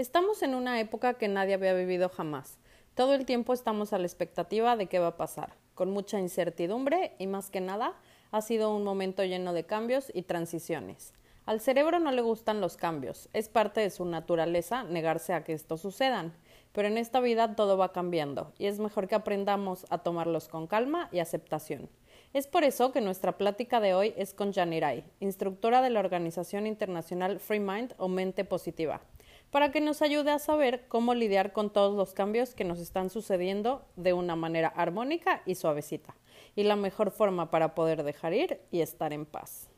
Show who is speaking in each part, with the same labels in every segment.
Speaker 1: Estamos en una época que nadie había vivido jamás. Todo el tiempo estamos a la expectativa de qué va a pasar, con mucha incertidumbre y más que nada ha sido un momento lleno de cambios y transiciones. Al cerebro no le gustan los cambios, es parte de su naturaleza negarse a que estos sucedan, pero en esta vida todo va cambiando y es mejor que aprendamos a tomarlos con calma y aceptación. Es por eso que nuestra plática de hoy es con Janirai, instructora de la organización internacional Free Mind o Mente Positiva, para que nos ayude a saber cómo lidiar con todos los cambios que nos están sucediendo de una manera armónica y suavecita, y la mejor forma para poder dejar ir y estar en paz.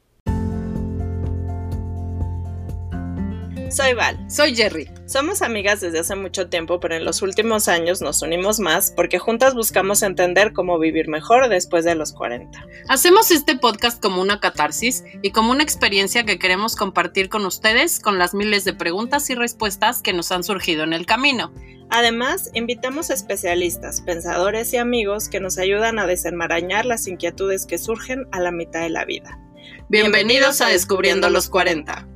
Speaker 2: Soy Val.
Speaker 3: Soy Jerry.
Speaker 2: Somos amigas desde hace mucho tiempo, pero en los últimos años nos unimos más porque juntas buscamos entender cómo vivir mejor después de los 40.
Speaker 3: Hacemos este podcast como una catarsis y como una experiencia que queremos compartir con ustedes con las miles de preguntas y respuestas que nos han surgido en el camino.
Speaker 2: Además, invitamos especialistas, pensadores y amigos que nos ayudan a desenmarañar las inquietudes que surgen a la mitad de la vida.
Speaker 3: Bienvenidos a Descubriendo los 40.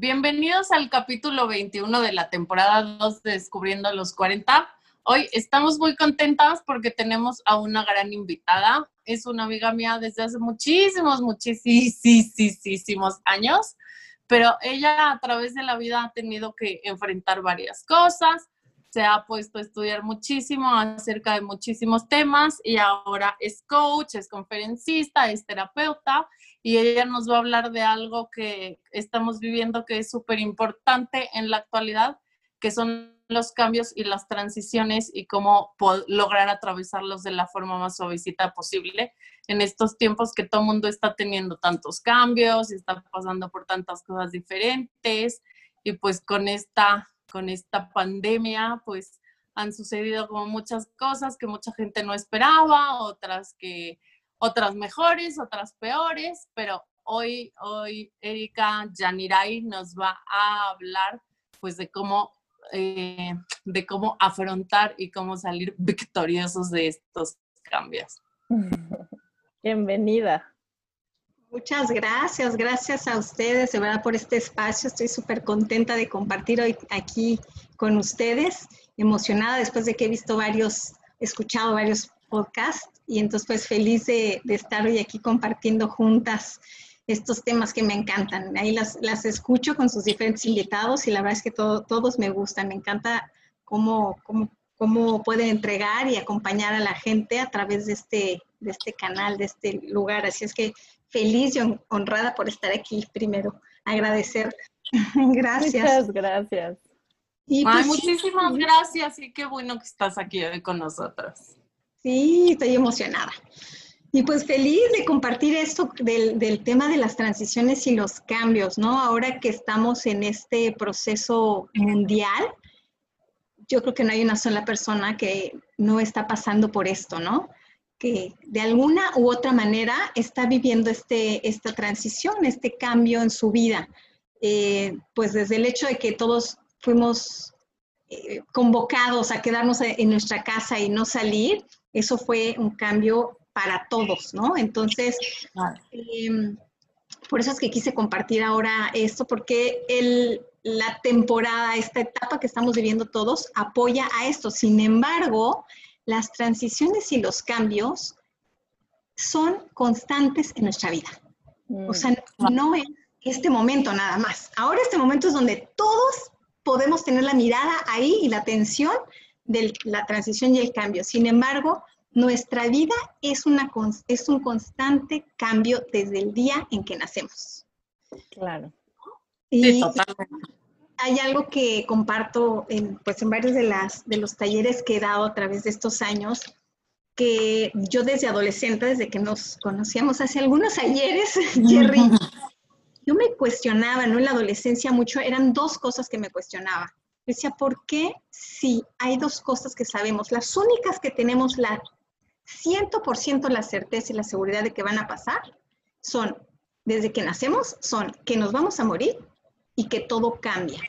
Speaker 3: Bienvenidos al capítulo 21 de la temporada 2 de Descubriendo los 40. Hoy estamos muy contentas porque tenemos a una gran invitada. Es una amiga mía desde hace muchísimos, muchísimos años, pero ella a través de la vida ha tenido que enfrentar varias cosas. Se ha puesto a estudiar muchísimo acerca de muchísimos temas y ahora es coach, es conferencista, es terapeuta y ella nos va a hablar de algo que estamos viviendo que es súper importante en la actualidad, que son los cambios y las transiciones y cómo lograr atravesarlos de la forma más suavecita posible en estos tiempos que todo el mundo está teniendo tantos cambios y está pasando por tantas cosas diferentes. Y pues con esta, con esta pandemia pues han sucedido como muchas cosas que mucha gente no esperaba, otras que otras mejores, otras peores, pero hoy, hoy Erika Janirai nos va a hablar pues de cómo, eh, de cómo afrontar y cómo salir victoriosos de estos cambios.
Speaker 1: Bienvenida.
Speaker 4: Muchas gracias, gracias a ustedes de verdad por este espacio. Estoy súper contenta de compartir hoy aquí con ustedes, emocionada después de que he visto varios, escuchado varios podcast y entonces pues feliz de, estar hoy aquí compartiendo juntas estos temas que me encantan. Ahí las, las escucho con sus diferentes invitados y la verdad es que todos me gustan. Me encanta cómo, cómo, cómo pueden entregar y acompañar a la gente a través de este, de este canal, de este lugar. Así es que feliz y honrada por estar aquí primero. Agradecer.
Speaker 1: gracias. Muchas gracias.
Speaker 3: Y pues, muchísimas gracias y qué bueno que estás aquí hoy con nosotros.
Speaker 4: Sí, estoy emocionada. Y pues feliz de compartir esto del, tema de las transiciones y los cambios, ¿no? Ahora que estamos en este proceso mundial, yo creo que no hay una sola persona que no está pasando por esto, ¿no? Que de alguna u otra manera está viviendo este, esta transición, este cambio en su vida. Eh, pues desde el hecho de que todos fuimos eh, convocados a quedarnos en nuestra casa y no salir, eso fue un cambio para todos, ¿no? Entonces, em, por eso es que quise compartir ahora esto, porque el, la temporada, esta etapa que estamos viviendo todos, apoya a esto. Sin embargo, las transiciones y los cambios son constantes en nuestra vida. O sea, mm. no es este momento nada más. Ahora este momento es donde todos podemos tener la mirada ahí y la atención de la transición y el cambio. Sin embargo, nuestra vida es, una, es un constante cambio desde el día en que nacemos.
Speaker 1: Claro.
Speaker 4: Y, hay algo que comparto en, pues en varios de, las, de los talleres que he dado a través de estos años, que yo desde adolescente, desde que nos conocíamos hace algunos ayeres, Jerry, yo me cuestionaba, ¿no? En la adolescencia mucho, eran dos cosas que me cuestionaba. Decía, ¿por qué si hay dos cosas que sabemos, las únicas que tenemos la 100% la certeza y la seguridad de que van a pasar, son, desde que nacemos, son que nos vamos a morir y que todo cambia.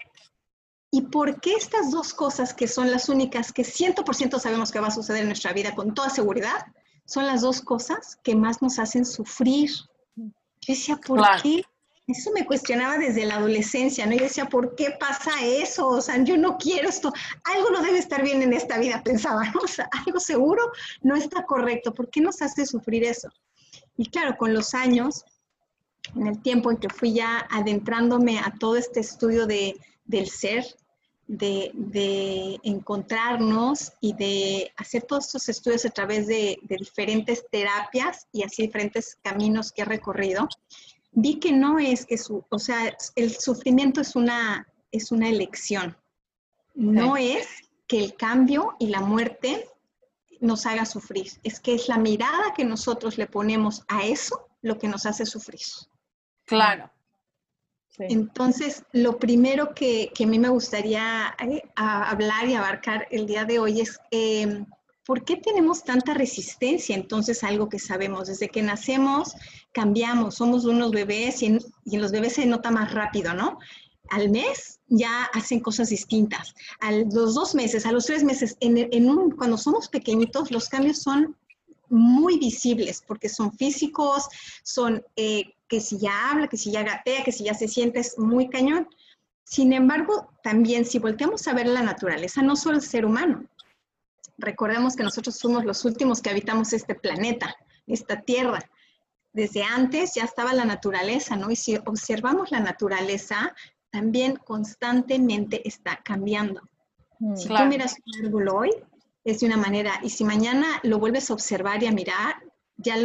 Speaker 4: ¿Y por qué estas dos cosas que son las únicas que 100% sabemos que va a suceder en nuestra vida con toda seguridad, son las dos cosas que más nos hacen sufrir? Yo decía, ¿por qué Eso me cuestionaba desde la adolescencia, ¿no? Y decía, ¿por qué pasa eso? O sea, yo no quiero esto. Algo no debe estar bien en esta vida, pensaba, ¿no? O sea, algo seguro no está correcto. ¿Por qué nos hace sufrir eso? Y claro, con los años, en el tiempo en que fui ya adentrándome a todo este estudio de, del ser, de, encontrarnos y de hacer todos estos estudios a través de, diferentes terapias y así diferentes caminos que he recorrido, vi que no es que su, o sea, el sufrimiento es una, es una elección. No es que el cambio y la muerte nos haga sufrir, es que es la mirada que nosotros le ponemos a eso lo que nos hace sufrir.
Speaker 3: Claro.
Speaker 4: Entonces, lo primero que, a mí me gustaría eh, hablar y abarcar el día de hoy es em, por qué tenemos tanta resistencia entonces a algo que sabemos. Desde que nacemos, cambiamos, somos unos bebés y en, los bebés se nota más rápido, ¿no? Al mes ya hacen cosas distintas. A los dos meses, a los tres meses, cuando somos pequeñitos, los cambios son muy visibles porque son físicos, son eh, que si ya habla, que si ya gatea, que si ya se siente, es muy cañón. Sin embargo, también si volteamos a ver la naturaleza, no solo el ser humano, recordemos que nosotros somos los últimos que habitamos este planeta, esta tierra. Desde antes ya estaba la naturaleza, ¿no? Y si observamos la naturaleza, también constantemente está cambiando. Mm, si tú miras un árbol hoy, es de una manera, y si mañana lo vuelves a observar y a mirar, ya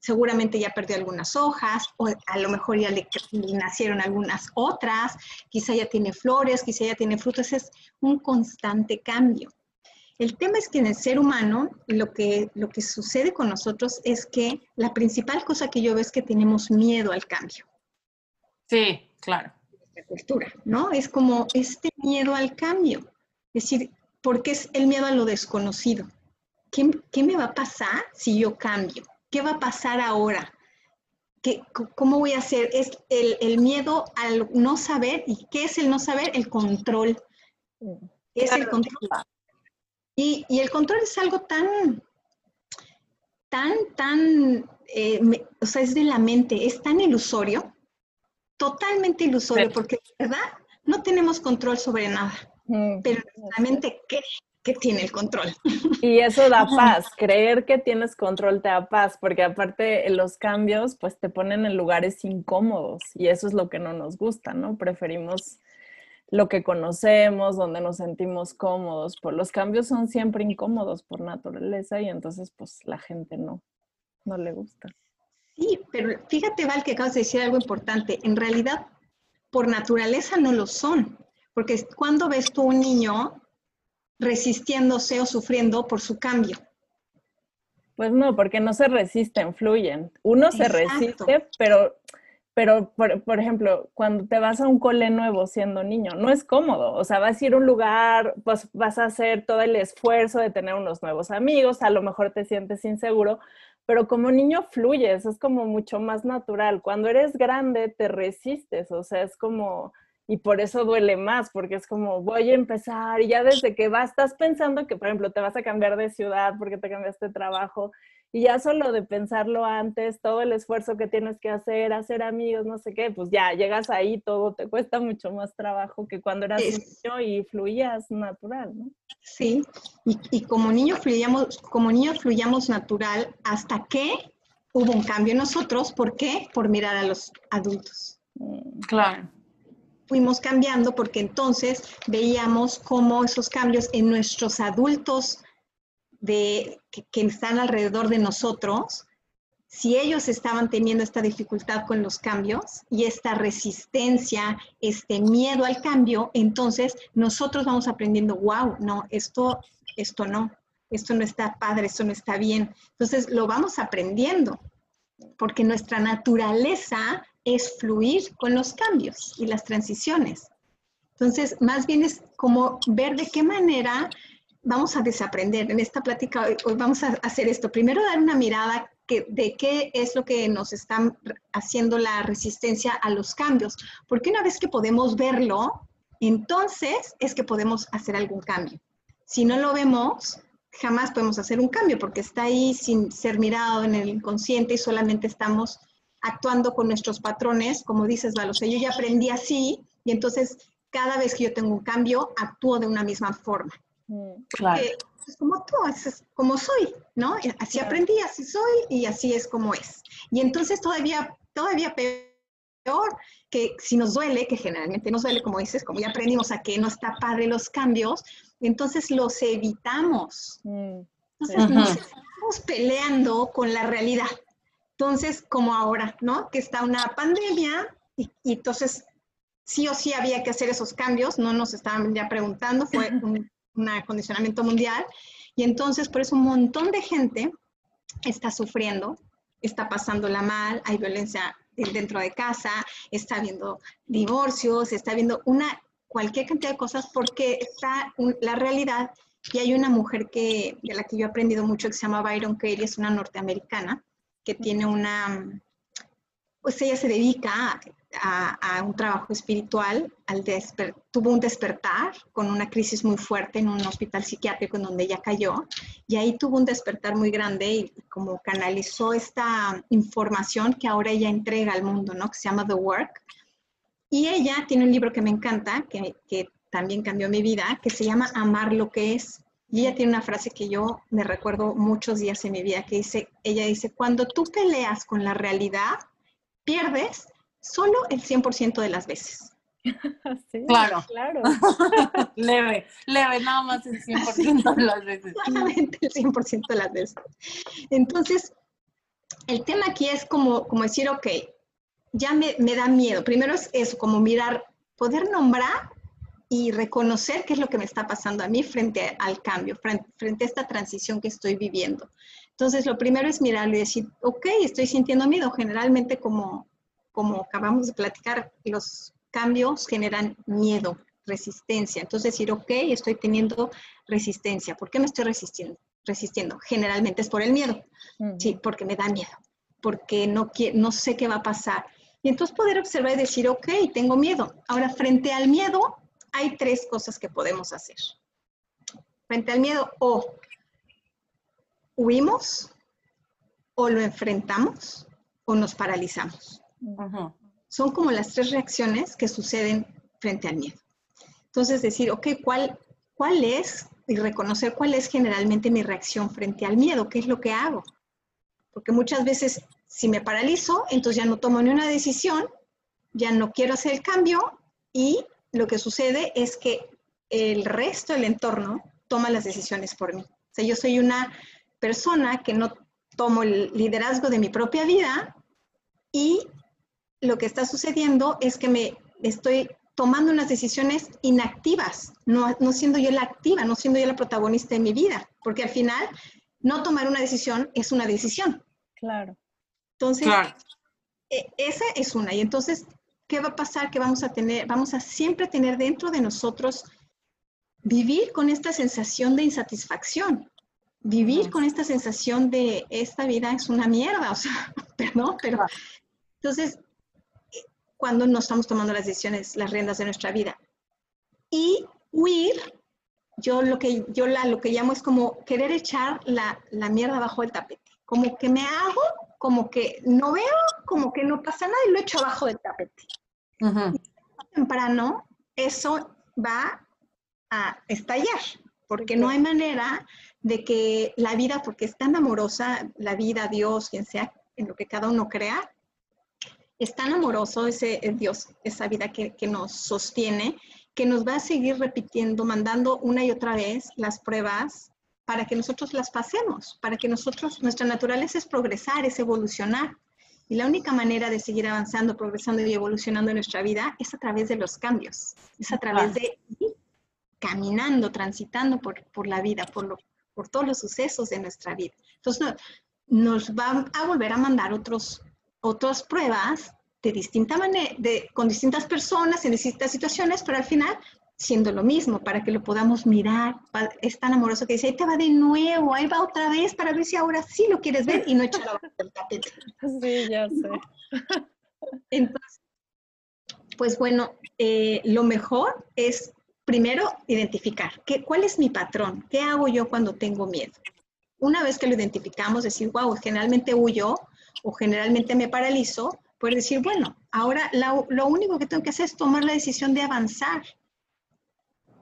Speaker 4: seguramente ya perdió algunas hojas, o a lo mejor ya le, nacieron algunas otras, quizá ya tiene flores, quizá ya tiene frutos, es un constante cambio. El tema es que en el ser humano lo que, lo que sucede con nosotros es que la principal cosa que yo veo es que tenemos miedo al cambio.
Speaker 3: Sí, claro.
Speaker 4: La cultura, ¿no? Es como este miedo al cambio. Es decir, porque es el miedo a lo desconocido. ¿Qué, ¿Qué, me va a pasar si yo cambio? ¿Qué va a pasar ahora? ¿Qué, ¿Cómo voy a hacer? Es el, miedo al no saber. ¿Y qué es el no saber? El control. Es el control. Y, el control es algo tan, tan, tan, eh, o sea, es de la mente, es tan ilusorio, totalmente ilusorio, porque de verdad no tenemos control sobre nada, mm. pero la mente cree que tiene el control.
Speaker 5: Y eso da paz, creer que tienes control te da paz, porque aparte los cambios pues te ponen en lugares incómodos y eso es lo que no nos gusta, ¿no? Preferimos lo que conocemos, donde nos sentimos cómodos, pues los cambios son siempre incómodos por naturaleza y entonces pues la gente no, no le gusta.
Speaker 4: Sí, pero fíjate Val que acabas de decir algo importante, en realidad por naturaleza no lo son, porque cuando ves tú un niño resistiéndose o sufriendo por su cambio.
Speaker 5: Pues no, porque no se resisten, fluyen. Uno se resiste, pero, pero por, ejemplo, cuando te vas a un cole nuevo siendo niño, no es cómodo. O sea, vas a ir a un lugar, pues vas a hacer todo el esfuerzo de tener unos nuevos amigos, a lo mejor te sientes inseguro, pero como niño fluyes, es como mucho más natural. Cuando eres grande te resistes, o sea, es como y por eso duele más, porque es como voy a empezar y ya desde que vas, estás pensando que, por ejemplo, te vas a cambiar de ciudad porque te cambiaste de trabajo y ya solo de pensarlo antes, todo el esfuerzo que tienes que hacer, hacer amigos, no sé qué, pues ya llegas ahí, todo te cuesta mucho más trabajo que cuando eras niño y fluías natural, ¿no?
Speaker 4: Sí, y, y como niño fluyamos, como niño fluyamos natural hasta que hubo un cambio en nosotros, ¿por qué? Por mirar a los adultos.
Speaker 3: Mm, claro
Speaker 4: fuimos cambiando porque entonces veíamos cómo esos cambios en nuestros adultos de, que, están alrededor de nosotros, si ellos estaban teniendo esta dificultad con los cambios y esta resistencia, este miedo al cambio, entonces nosotros vamos aprendiendo, wow, no, esto, esto no, esto no está padre, esto no está bien. Entonces lo vamos aprendiendo, porque nuestra naturaleza es fluir con los cambios y las transiciones. Entonces, más bien es como ver de qué manera vamos a desaprender. En esta plática hoy, vamos a hacer esto. Primero dar una mirada de qué es lo que nos está haciendo la resistencia a los cambios. Porque una vez que podemos verlo, entonces es que podemos hacer algún cambio. Si no lo vemos, jamás podemos hacer un cambio porque está ahí sin ser mirado en el inconsciente y solamente estamos actuando con nuestros patrones, como dices, Val, o sea, yo ya aprendí así y entonces cada vez que yo tengo un cambio, actúo de una misma forma. Claro. es como tú, es como soy, ¿no? Así aprendí, así soy y así es como es. Y entonces todavía, todavía peor que si nos duele, que generalmente nos duele, como dices, como ya aprendimos a que no está padre los cambios, entonces los evitamos. Mm, entonces nos estamos peleando con la realidad. Entonces, como ahora, ¿no? Que está una pandemia y, entonces sí o sí había que hacer esos cambios, no nos estaban ya preguntando, fue un, un acondicionamiento mundial. Y entonces, por eso un montón de gente está sufriendo, está pasándola mal, hay violencia dentro de casa, está habiendo divorcios, está habiendo una, cualquier cantidad de cosas porque está la realidad. Y hay una mujer que, de la que yo he aprendido mucho que se llama Byron Katie, es una norteamericana, que tiene una, pues ella se dedica a, un trabajo espiritual, al tuvo un despertar con una crisis muy fuerte en un hospital psiquiátrico en donde ella cayó y ahí tuvo un despertar muy grande y como canalizó esta información que ahora ella entrega al mundo, ¿no? Que se llama The Work. Y ella tiene un libro que me encanta, que, que también cambió mi vida, que se llama Amar lo que es. Y ella tiene una frase que yo me recuerdo muchos días en mi vida, que dice, ella dice, cuando tú peleas con la realidad, pierdes solo el 100% de las veces.
Speaker 3: Sí, claro. claro. leve, leve, nada más el 100% de las veces.
Speaker 4: Solamente el 100% de las veces. Entonces, el tema aquí es como, como decir, ok, ya me, me da miedo. Primero es eso, como mirar, poder nombrar y reconocer qué es lo que me está pasando a mí frente al cambio, frente, a esta transición que estoy viviendo. Entonces, lo primero es mirarlo y decir, ok, estoy sintiendo miedo. Generalmente, como, como acabamos de platicar, los cambios generan miedo, resistencia. Entonces, decir, ok, estoy teniendo resistencia. ¿Por qué me estoy resistiendo? resistiendo? Generalmente es por el miedo. Sí, porque me da miedo, porque no, no sé qué va a pasar. Y entonces poder observar y decir, ok, tengo miedo. Ahora, frente al miedo, hay tres cosas que podemos hacer. Frente al miedo, o huimos, o lo enfrentamos, o nos paralizamos. Son como las tres reacciones que suceden frente al miedo. Entonces, decir, ok, ¿cuál, ¿cuál es? Y reconocer cuál es generalmente mi reacción frente al miedo, qué es lo que hago. Porque muchas veces, si me paralizo, entonces ya no tomo ni una decisión, ya no quiero hacer el cambio y lo que sucede es que el resto del entorno toma las decisiones por mí. O sea, yo soy una persona que no tomo el liderazgo de mi propia vida y lo que está sucediendo es que me estoy tomando unas decisiones inactivas, no, no siendo yo la activa, no siendo yo la protagonista de mi vida, porque al final no tomar una decisión es una decisión.
Speaker 5: Claro.
Speaker 4: Entonces, e, esa es una. Y entonces ¿qué va a pasar? Que vamos a tener, vamos a siempre tener dentro de nosotros vivir con esta sensación de insatisfacción, vivir con esta sensación de esta vida es una mierda, o sea, perdón, pero entonces, cuando no estamos tomando las decisiones, las riendas de nuestra vida. Y huir, yo lo que, yo la, lo que llamo es como querer echar la, la mierda bajo el tapete, como que me hago como que no veo, como que no pasa nada y lo echo abajo del tapete. temprano eso va a estallar, porque no hay manera de que la vida, porque es tan amorosa, la vida, Dios, quien sea, en lo que cada uno crea, es tan amoroso ese Dios, esa vida que, que nos sostiene, que nos va a seguir repitiendo, mandando una y otra vez las pruebas para que nosotros las pasemos, para que nosotros, nuestra naturaleza es progresar, es evolucionar. Y la única manera de seguir avanzando, progresando y evolucionando en nuestra vida es a través de los cambios, es a través de ir caminando, transitando por, por la vida, por, lo, por todos los sucesos de nuestra vida. Entonces nos va a volver a mandar otros, otras pruebas de distinta manera, de, con distintas personas en distintas situaciones, pero al final siendo lo mismo, para que lo podamos mirar. Es tan amoroso que dice, ahí te va de nuevo, ahí va otra vez para ver si ahora sí lo quieres ver y no echarlo abajo del tapete.
Speaker 5: Sí, ya sé.
Speaker 4: Entonces, pues bueno, eh, lo mejor es primero identificar ¿qué, cuál es mi patrón, qué hago yo cuando tengo miedo. Una vez que lo identificamos, decir, wow, generalmente huyo o generalmente me paralizo, puedes decir, bueno, ahora lo único que tengo que hacer es tomar la decisión de avanzar.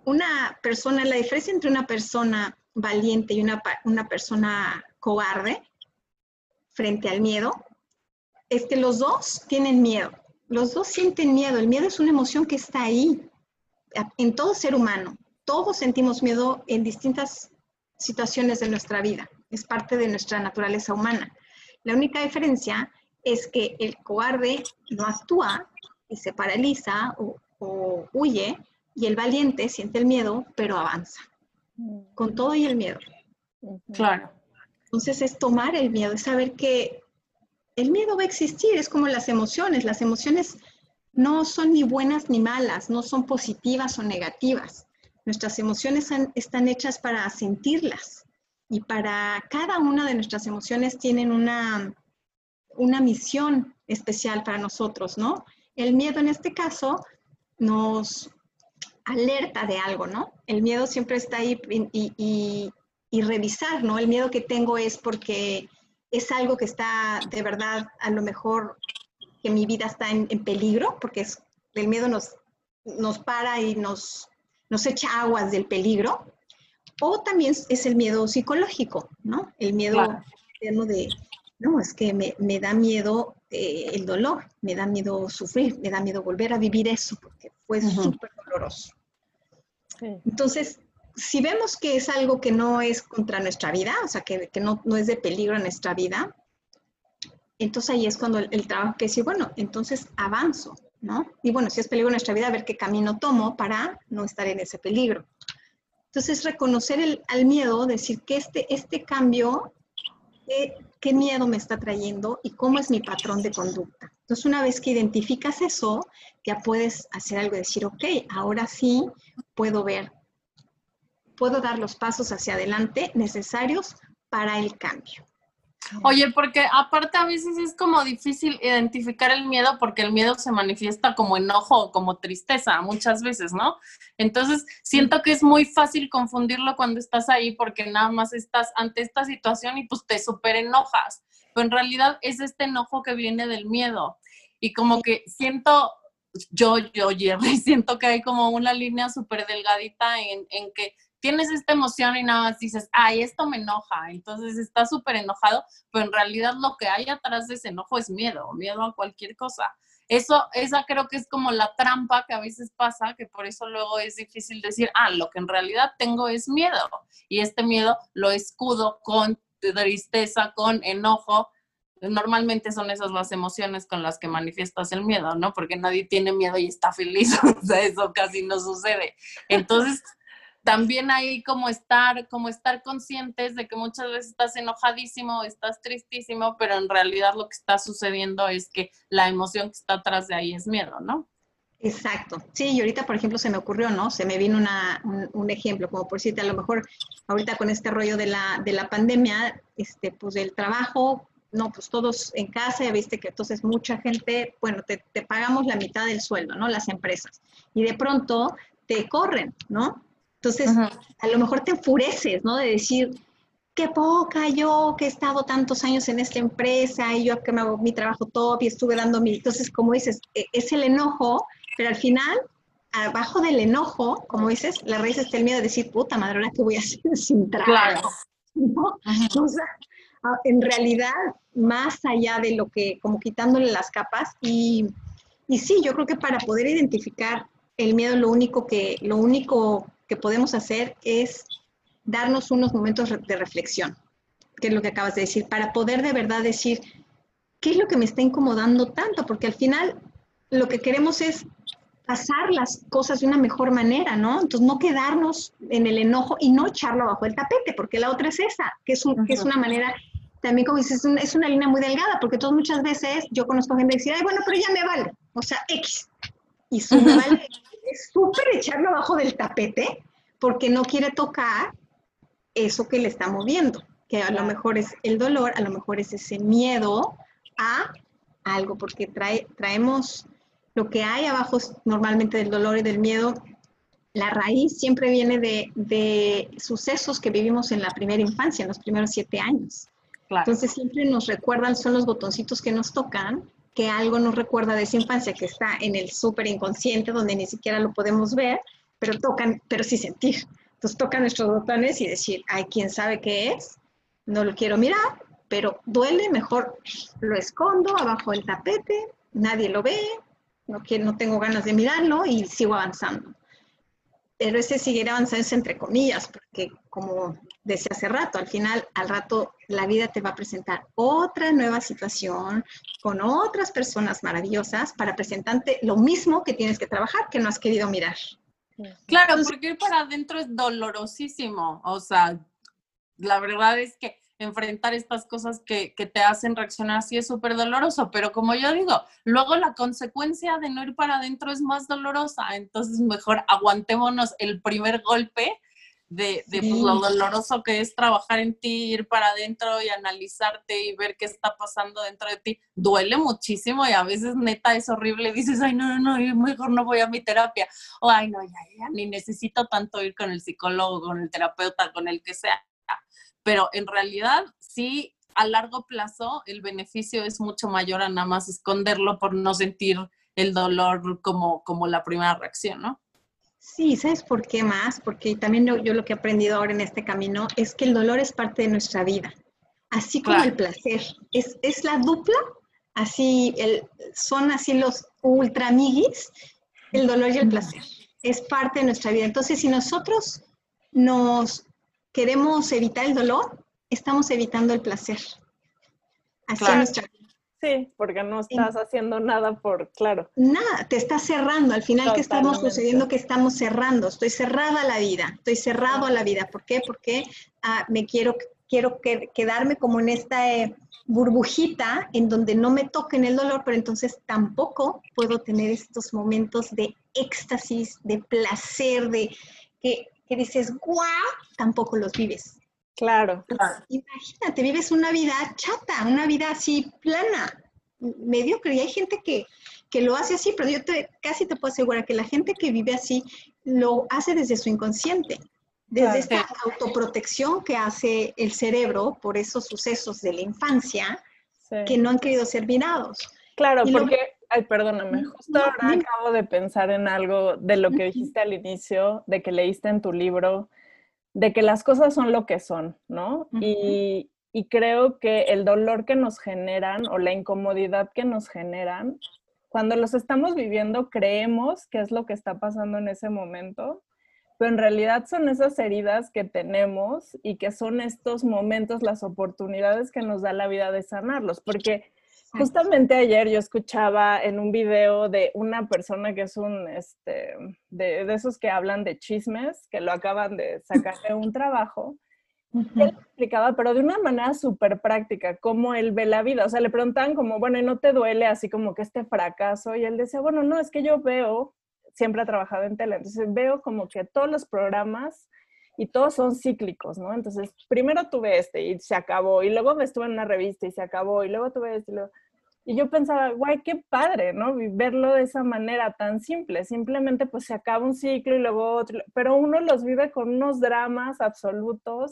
Speaker 4: Una persona, la diferencia entre una persona valiente y una, una persona cobarde frente al miedo es que los dos tienen miedo. Los dos sienten miedo. El miedo es una emoción que está ahí en todo ser humano. Todos sentimos miedo en distintas situaciones de nuestra vida. Es parte de nuestra naturaleza humana. La única diferencia es que el cobarde no actúa y se paraliza o, huye y el valiente siente el miedo, pero avanza. Con todo y el miedo.
Speaker 3: Claro.
Speaker 4: Entonces es tomar el miedo, es saber que el miedo va a existir, es como las emociones. Las emociones no son ni buenas ni malas, no son positivas o negativas. Nuestras emociones están hechas para sentirlas y para cada una de nuestras emociones tienen una, una misión especial para nosotros, ¿no? El miedo en este caso nos alerta de algo, ¿no? El miedo siempre está ahí y, revisar, ¿no? El miedo que tengo es porque es algo que está de verdad a lo mejor que mi vida está en, peligro, porque es, el miedo nos, nos para y nos, nos echa aguas del peligro, o también es el miedo psicológico, ¿no? El miedo de, no, es que me, me da miedo eh, el dolor, me da miedo sufrir, me da miedo volver a vivir eso, porque fue súper doloroso. Entonces, si vemos que es algo que no es contra nuestra vida, o sea, que, no, es de peligro en nuestra vida, entonces ahí es cuando el, trabajo que decir, bueno, entonces avanzo, ¿no? Y bueno, si es peligro en nuestra vida, a ver qué camino tomo para no estar en ese peligro. Entonces, reconocer el, al miedo, decir que este, este cambio, qué miedo me está trayendo y cómo es mi patrón de conducta. Entonces, una vez que identificas eso, ya puedes hacer algo y decir, ok, ahora sí puedo ver puedo dar los pasos hacia adelante necesarios para el cambio.
Speaker 3: Oye, porque aparte a veces es como difícil identificar el miedo porque el miedo se manifiesta como enojo o como tristeza muchas veces, ¿no? Entonces, siento que es muy fácil confundirlo cuando estás ahí porque nada más estás ante esta situación y pues te súper enojas, pero en realidad es este enojo que viene del miedo. Y como que siento, yo, yo, Jerry, siento que hay como una línea súper delgadita en, en que tienes esta emoción y nada más dices, ay, esto me enoja, entonces estás súper enojado, pero en realidad lo que hay atrás de ese enojo es miedo, miedo a cualquier cosa. Eso, esa creo que es como la trampa que a veces pasa, que por eso luego es difícil decir, ah, lo que en realidad tengo es miedo. Y este miedo lo escudo con tristeza, con enojo. Normalmente son esas las emociones con las que manifiestas el miedo, ¿no? Porque nadie tiene miedo y está feliz. o sea, eso casi no sucede. Entonces, también hay como estar, como estar conscientes de que muchas veces estás enojadísimo, estás tristísimo, pero en realidad lo que está sucediendo es que la emoción que está atrás de ahí es miedo, ¿no?
Speaker 4: Exacto. Sí, y ahorita, por ejemplo, se me ocurrió, ¿no? Se me vino una, un, ejemplo, como por decirte, a lo mejor ahorita con este rollo de la, de la pandemia, este, pues el trabajo, no, pues todos en casa, ya viste que entonces mucha gente, bueno, te, te pagamos la mitad del sueldo, ¿no? Las empresas. Y de pronto te corren, ¿no? Entonces, a lo mejor te enfureces, ¿no? De decir, qué poca yo que he estado tantos años en esta empresa y yo que me hago mi trabajo top y estuve dando mi... Entonces, como dices, e, es el enojo, pero al final, abajo del enojo, como dices, la raíz está el miedo de decir, puta madre, ¿ahora qué voy a hacer sin trabajo? ¿No? O sea, en realidad, más allá de lo que, como quitándole las capas, y, y sí, yo creo que para poder identificar el miedo, lo único que, lo único que podemos hacer es darnos unos momentos de reflexión, que es lo que acabas de decir, para poder de verdad decir, ¿qué es lo que me está incomodando tanto? Porque al final lo que queremos es pasar las cosas de una mejor manera, ¿no? Entonces no quedarnos en el enojo y no echarlo bajo el tapete, porque la otra es esa, que es, que es una manera, también como dices, es, una línea muy delgada, porque todas muchas veces yo conozco gente que dice, ay, bueno, pero ya me vale, o sea, X. Y su me vale es súper echarlo abajo del tapete porque no quiere tocar eso que le está moviendo, que a lo mejor es el dolor, a lo mejor es ese miedo a algo, porque trae, traemos lo que hay abajo normalmente del dolor y del miedo. La raíz siempre viene de, de sucesos que vivimos en la primera infancia, en los primeros siete años. Entonces siempre nos recuerdan, son los botoncitos que nos tocan, que algo nos recuerda de esa infancia que está en el súper inconsciente, donde ni siquiera lo podemos ver, pero tocan, pero sí sentir. Entonces tocan nuestros botones y decir, ay, quién sabe qué es, no lo quiero mirar, pero duele, mejor lo escondo abajo del tapete, nadie lo ve, no, quiero, no tengo ganas de mirarlo y sigo avanzando. Pero ese seguir avanzando es entre comillas, porque como decía hace rato, al final, al rato, la vida te va a presentar otra nueva situación con otras personas maravillosas para presentarte lo mismo que tienes que trabajar, que no has querido mirar.
Speaker 3: Claro, porque ir para adentro es dolorosísimo. O sea, la verdad es que enfrentar estas cosas que, que te hacen reaccionar así es súper doloroso, pero como yo digo, luego la consecuencia de no ir para adentro es más dolorosa, entonces mejor aguantémonos el primer golpe de, de pues, lo doloroso que es trabajar en ti, ir para adentro y analizarte y ver qué está pasando dentro de ti. Duele muchísimo y a veces neta es horrible. Dices, ay, no, no, no, mejor no voy a mi terapia. O, ay, no, ya, ya, ni necesito tanto ir con el psicólogo, con el terapeuta, con el que sea pero en realidad sí, a largo plazo el beneficio es mucho mayor a nada más esconderlo por no sentir el dolor como, como la primera reacción, ¿no?
Speaker 4: Sí, ¿sabes por qué más? Porque también yo, lo que he aprendido ahora en este camino es que el dolor es parte de nuestra vida, así como el placer. Es, es la dupla, así el, son así los ultra amiguis, el dolor y el placer. Es parte de nuestra vida. Entonces, si nosotros nos queremos evitar el dolor, estamos evitando el placer.
Speaker 5: Así nuestra Sí, porque no estás haciendo nada por, claro.
Speaker 4: Nada, te estás cerrando. Al final, ¿qué estamos sucediendo? Que estamos cerrando. Estoy cerrada a la vida. Estoy cerrado a la vida. ¿Por qué? Porque ah, me quiero, quiero quedarme como en esta eh, burbujita en donde no me toquen el dolor, pero entonces tampoco puedo tener estos momentos de éxtasis, de placer, de que que dices, guau, tampoco los vives.
Speaker 5: Claro.
Speaker 4: Imagínate, vives una vida chata, una vida así plana, mediocre. Y hay gente que, que lo hace así, pero yo te, casi te puedo asegurar que la gente que vive así lo hace desde su inconsciente, desde esta autoprotección que hace el cerebro por esos sucesos de la infancia que no han querido ser mirados.
Speaker 5: Claro, porque Ay, perdóname, justo ahora acabo de pensar en algo de lo que dijiste al inicio, de que leíste en tu libro, de que las cosas son lo que son, ¿no? y, y creo que el dolor que nos generan o la incomodidad que nos generan, cuando los estamos viviendo, creemos que es lo que está pasando en ese momento, pero en realidad son esas heridas que tenemos y que son estos momentos, las oportunidades que nos da la vida de sanarlos, porque Justamente ayer yo escuchaba en un video de una persona que es un, este, de, de esos que hablan de chismes, que lo acaban de sacar de un trabajo. Él explicaba, pero de una manera súper práctica, cómo él ve la vida. O sea, le preguntaban como, bueno, ¿y no te duele así como que este fracaso? Y él decía, bueno, no, es que yo veo, siempre ha trabajado en tele, entonces veo como que todos los programas y todos son cíclicos, ¿no? Entonces, primero tuve este y se acabó, y luego me estuve en una revista y se acabó, y luego tuve este y luego... Y yo pensaba, guay, qué padre, ¿no? Verlo de esa manera tan simple. Simplemente pues se acaba un ciclo y luego otro, pero uno los vive con unos dramas absolutos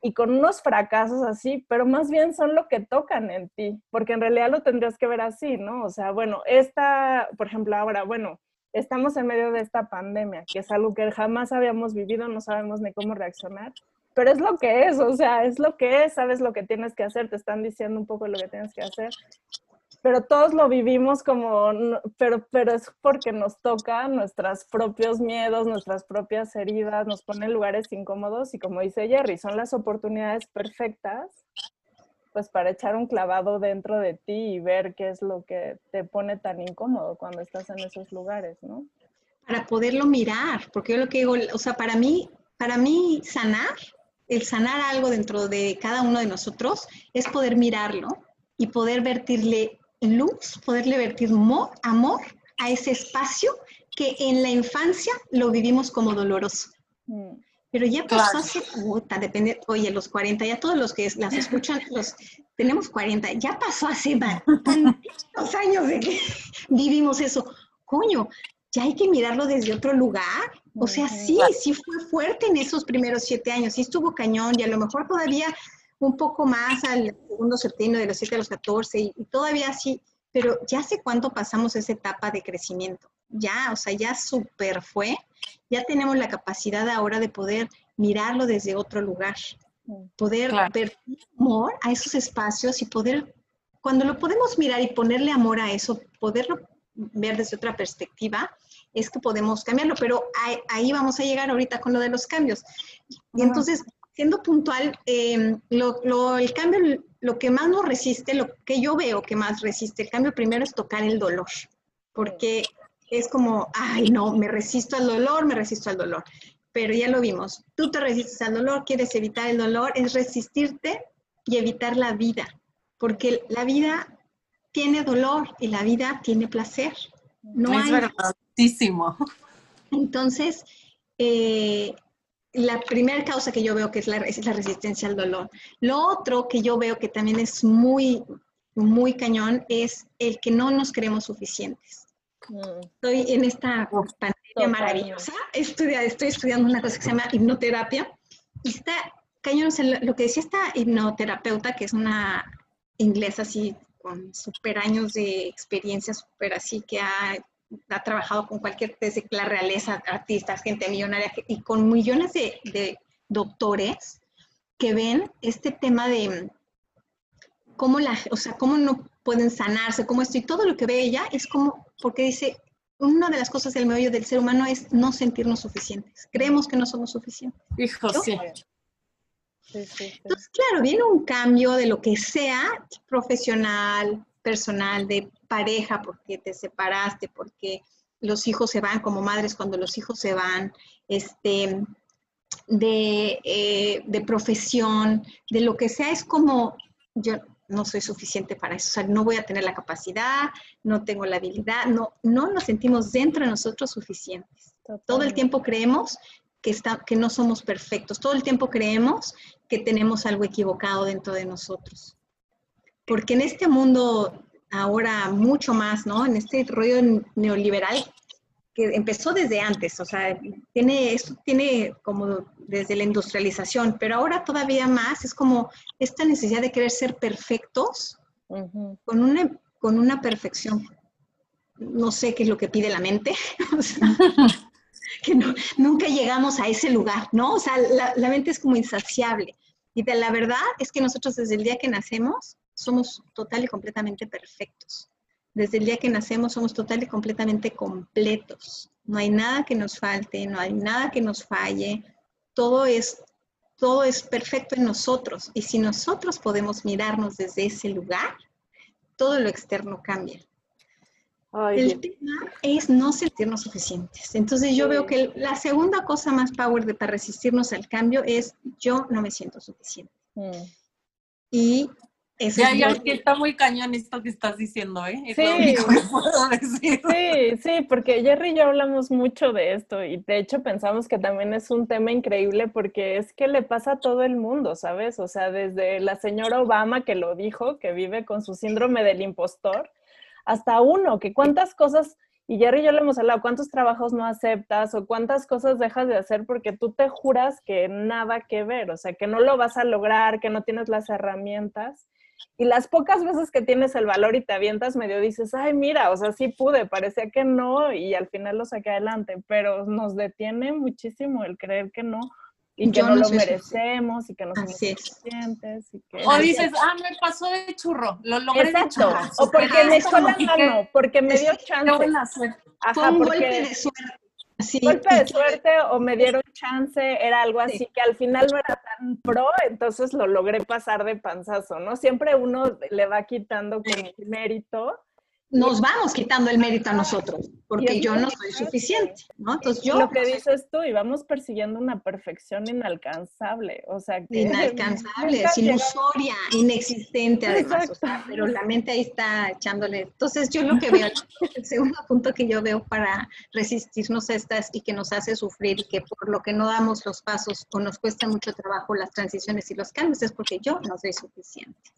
Speaker 5: y con unos fracasos así, pero más bien son lo que tocan en ti, porque en realidad lo tendrías que ver así, ¿no? O sea, bueno, esta, por ejemplo, ahora, bueno, estamos en medio de esta pandemia, que es algo que jamás habíamos vivido, no sabemos ni cómo reaccionar, pero es lo que es, o sea, es lo que es, sabes lo que tienes que hacer, te están diciendo un poco lo que tienes que hacer, pero todos lo vivimos como, pero, pero es porque nos toca nuestros propios miedos, nuestras propias heridas, nos pone en lugares incómodos y como dice Jerry, son las oportunidades perfectas pues para echar un clavado dentro de ti y ver qué es lo que te pone tan incómodo cuando estás en esos lugares, ¿no?
Speaker 4: Para poderlo mirar, porque yo lo que digo, o sea, para mí, para mí sanar el sanar algo dentro de cada uno de nosotros es poder mirarlo y poder vertirle luz, poderle vertir amor, a ese espacio que en la infancia lo vivimos como doloroso. Mm. Pero ya pasó hace, puta, depende, oye, los 40, ya todos los que las escuchan, los tenemos 40, ya pasó hace tantos años de que vivimos eso. Coño, ya hay que mirarlo desde otro lugar. O sea, sí, sí fue fuerte en esos primeros siete años, sí estuvo cañón y a lo mejor todavía un poco más al segundo septiembre de los 7 a los 14 y, todavía sí, pero ya sé cuánto pasamos esa etapa de crecimiento. Ya, o sea, ya súper fue. Ya tenemos la capacidad ahora de poder mirarlo desde otro lugar, poder ver amor a esos espacios y poder, cuando lo podemos mirar y ponerle amor a eso, poderlo ver desde otra perspectiva, es que podemos cambiarlo, pero ahí, vamos a llegar ahorita con lo de los cambios. Y entonces, siendo puntual, em, lo, el cambio, lo que más nos resiste, lo que yo veo que más resiste el cambio primero es tocar el dolor, porque es como, ay, no, me resisto al dolor, me resisto al dolor. Pero ya lo vimos, tú te resistes al dolor, quieres evitar el dolor, es resistirte y evitar la vida, porque la vida tiene dolor y la vida tiene placer. No
Speaker 3: es verdadísimo.
Speaker 4: Entonces, eh, la primera causa que yo veo que es la, es la resistencia al dolor. Lo otro que yo veo que también es muy, muy cañón es el que no nos creemos suficientes. Mm. Estoy en esta pandemia maravillosa, estoy, estoy estudiando una cosa que se llama hipnoterapia y está cañón, lo que decía esta hipnoterapeuta, que es una inglesa así con super años de experiencia, super así, que ha ha trabajado con cualquier, desde la realeza, artistas, gente millonaria y con millones de, doctores que ven este tema de cómo la, o sea, cómo no pueden sanarse, cómo esto y todo lo que ve ella es como, porque dice, una de las cosas del meollo del ser humano es no sentirnos suficientes. Creemos que no somos suficientes.
Speaker 3: Hijo, sí.
Speaker 4: Entonces, claro, viene un cambio de lo que sea profesional, personal, de pareja, porque te separaste, porque los hijos se van como madres cuando los hijos se van, este, de, eh, de profesión, de lo que sea, es como yo no soy suficiente para eso, o sea, no voy a tener la capacidad, no tengo la habilidad, no, no nos sentimos dentro de nosotros suficientes. Todo el tiempo creemos que, está, que no somos perfectos, todo el tiempo creemos que tenemos algo equivocado dentro de nosotros porque en este mundo ahora mucho más, ¿no? En este rollo neoliberal que empezó desde antes, o sea, tiene, esto tiene como desde la industrialización, pero ahora todavía más es como esta necesidad de querer ser perfectos con, una, con una perfección. No sé qué es lo que pide la mente, que nunca llegamos a ese lugar, ¿no? O sea, la, la mente es como insaciable. Y de la verdad es que nosotros desde el día que nacemos somos total y completamente perfectos. Desde el día que nacemos somos total y completamente completos. No hay nada que nos falte, no hay nada que nos falle. Todo es, todo es perfecto en nosotros. Y si nosotros podemos mirarnos desde ese lugar, todo lo externo cambia. El tema es no sentirnos suficientes. Entonces yo veo que la segunda cosa más power de para resistirnos al cambio es yo no me siento suficiente. Mm. Y
Speaker 3: ya, ya, que está muy cañón esto que estás diciendo, ¿eh? Es sí. lo único que puedo decir.
Speaker 5: Sí, sí, porque Jerry y yo hablamos mucho de esto y de hecho pensamos que también es un tema increíble porque es que le pasa a todo el mundo, ¿sabes? O sea, desde la señora Obama que lo dijo, que vive con su síndrome del impostor, hasta uno, que cuántas cosas, y Jerry y yo le hemos hablado, cuántos trabajos no aceptas o cuántas cosas dejas de hacer porque tú te juras que nada que ver, o sea, que no lo vas a lograr, que no tienes las herramientas. Y las pocas veces que tienes el valor y te avientas medio dices, ay, mira, o sea, sí pude, parecía que no y al final lo saqué adelante, pero nos detiene muchísimo el creer que no y que no, lo merecemos y que no somos suficientes. Y que...
Speaker 3: O dices, ah, me pasó de churro, lo logré
Speaker 5: Exacto. o porque me echó la mano, porque me dio chance.
Speaker 4: Ajá, un golpe de suerte.
Speaker 5: Sí, golpe de suerte o me dieron chance, era algo así que al final no era tan pro, entonces lo logré pasar de panzazo, ¿no? Siempre uno le va quitando con el mérito
Speaker 4: nos vamos quitando el mérito a nosotros, porque yo no soy suficiente, ¿no?
Speaker 5: Entonces yo... Lo que dices tú, y vamos persiguiendo una perfección inalcanzable, o sea que...
Speaker 4: Inalcanzable, ilusoria, inexistente además, o sea, pero la mente ahí está echándole. Entonces yo lo que veo, el segundo punto que yo veo para resistirnos a estas y que nos hace sufrir y que por lo que no damos los pasos o nos cuesta mucho trabajo las transiciones y los cambios es porque yo no soy suficiente.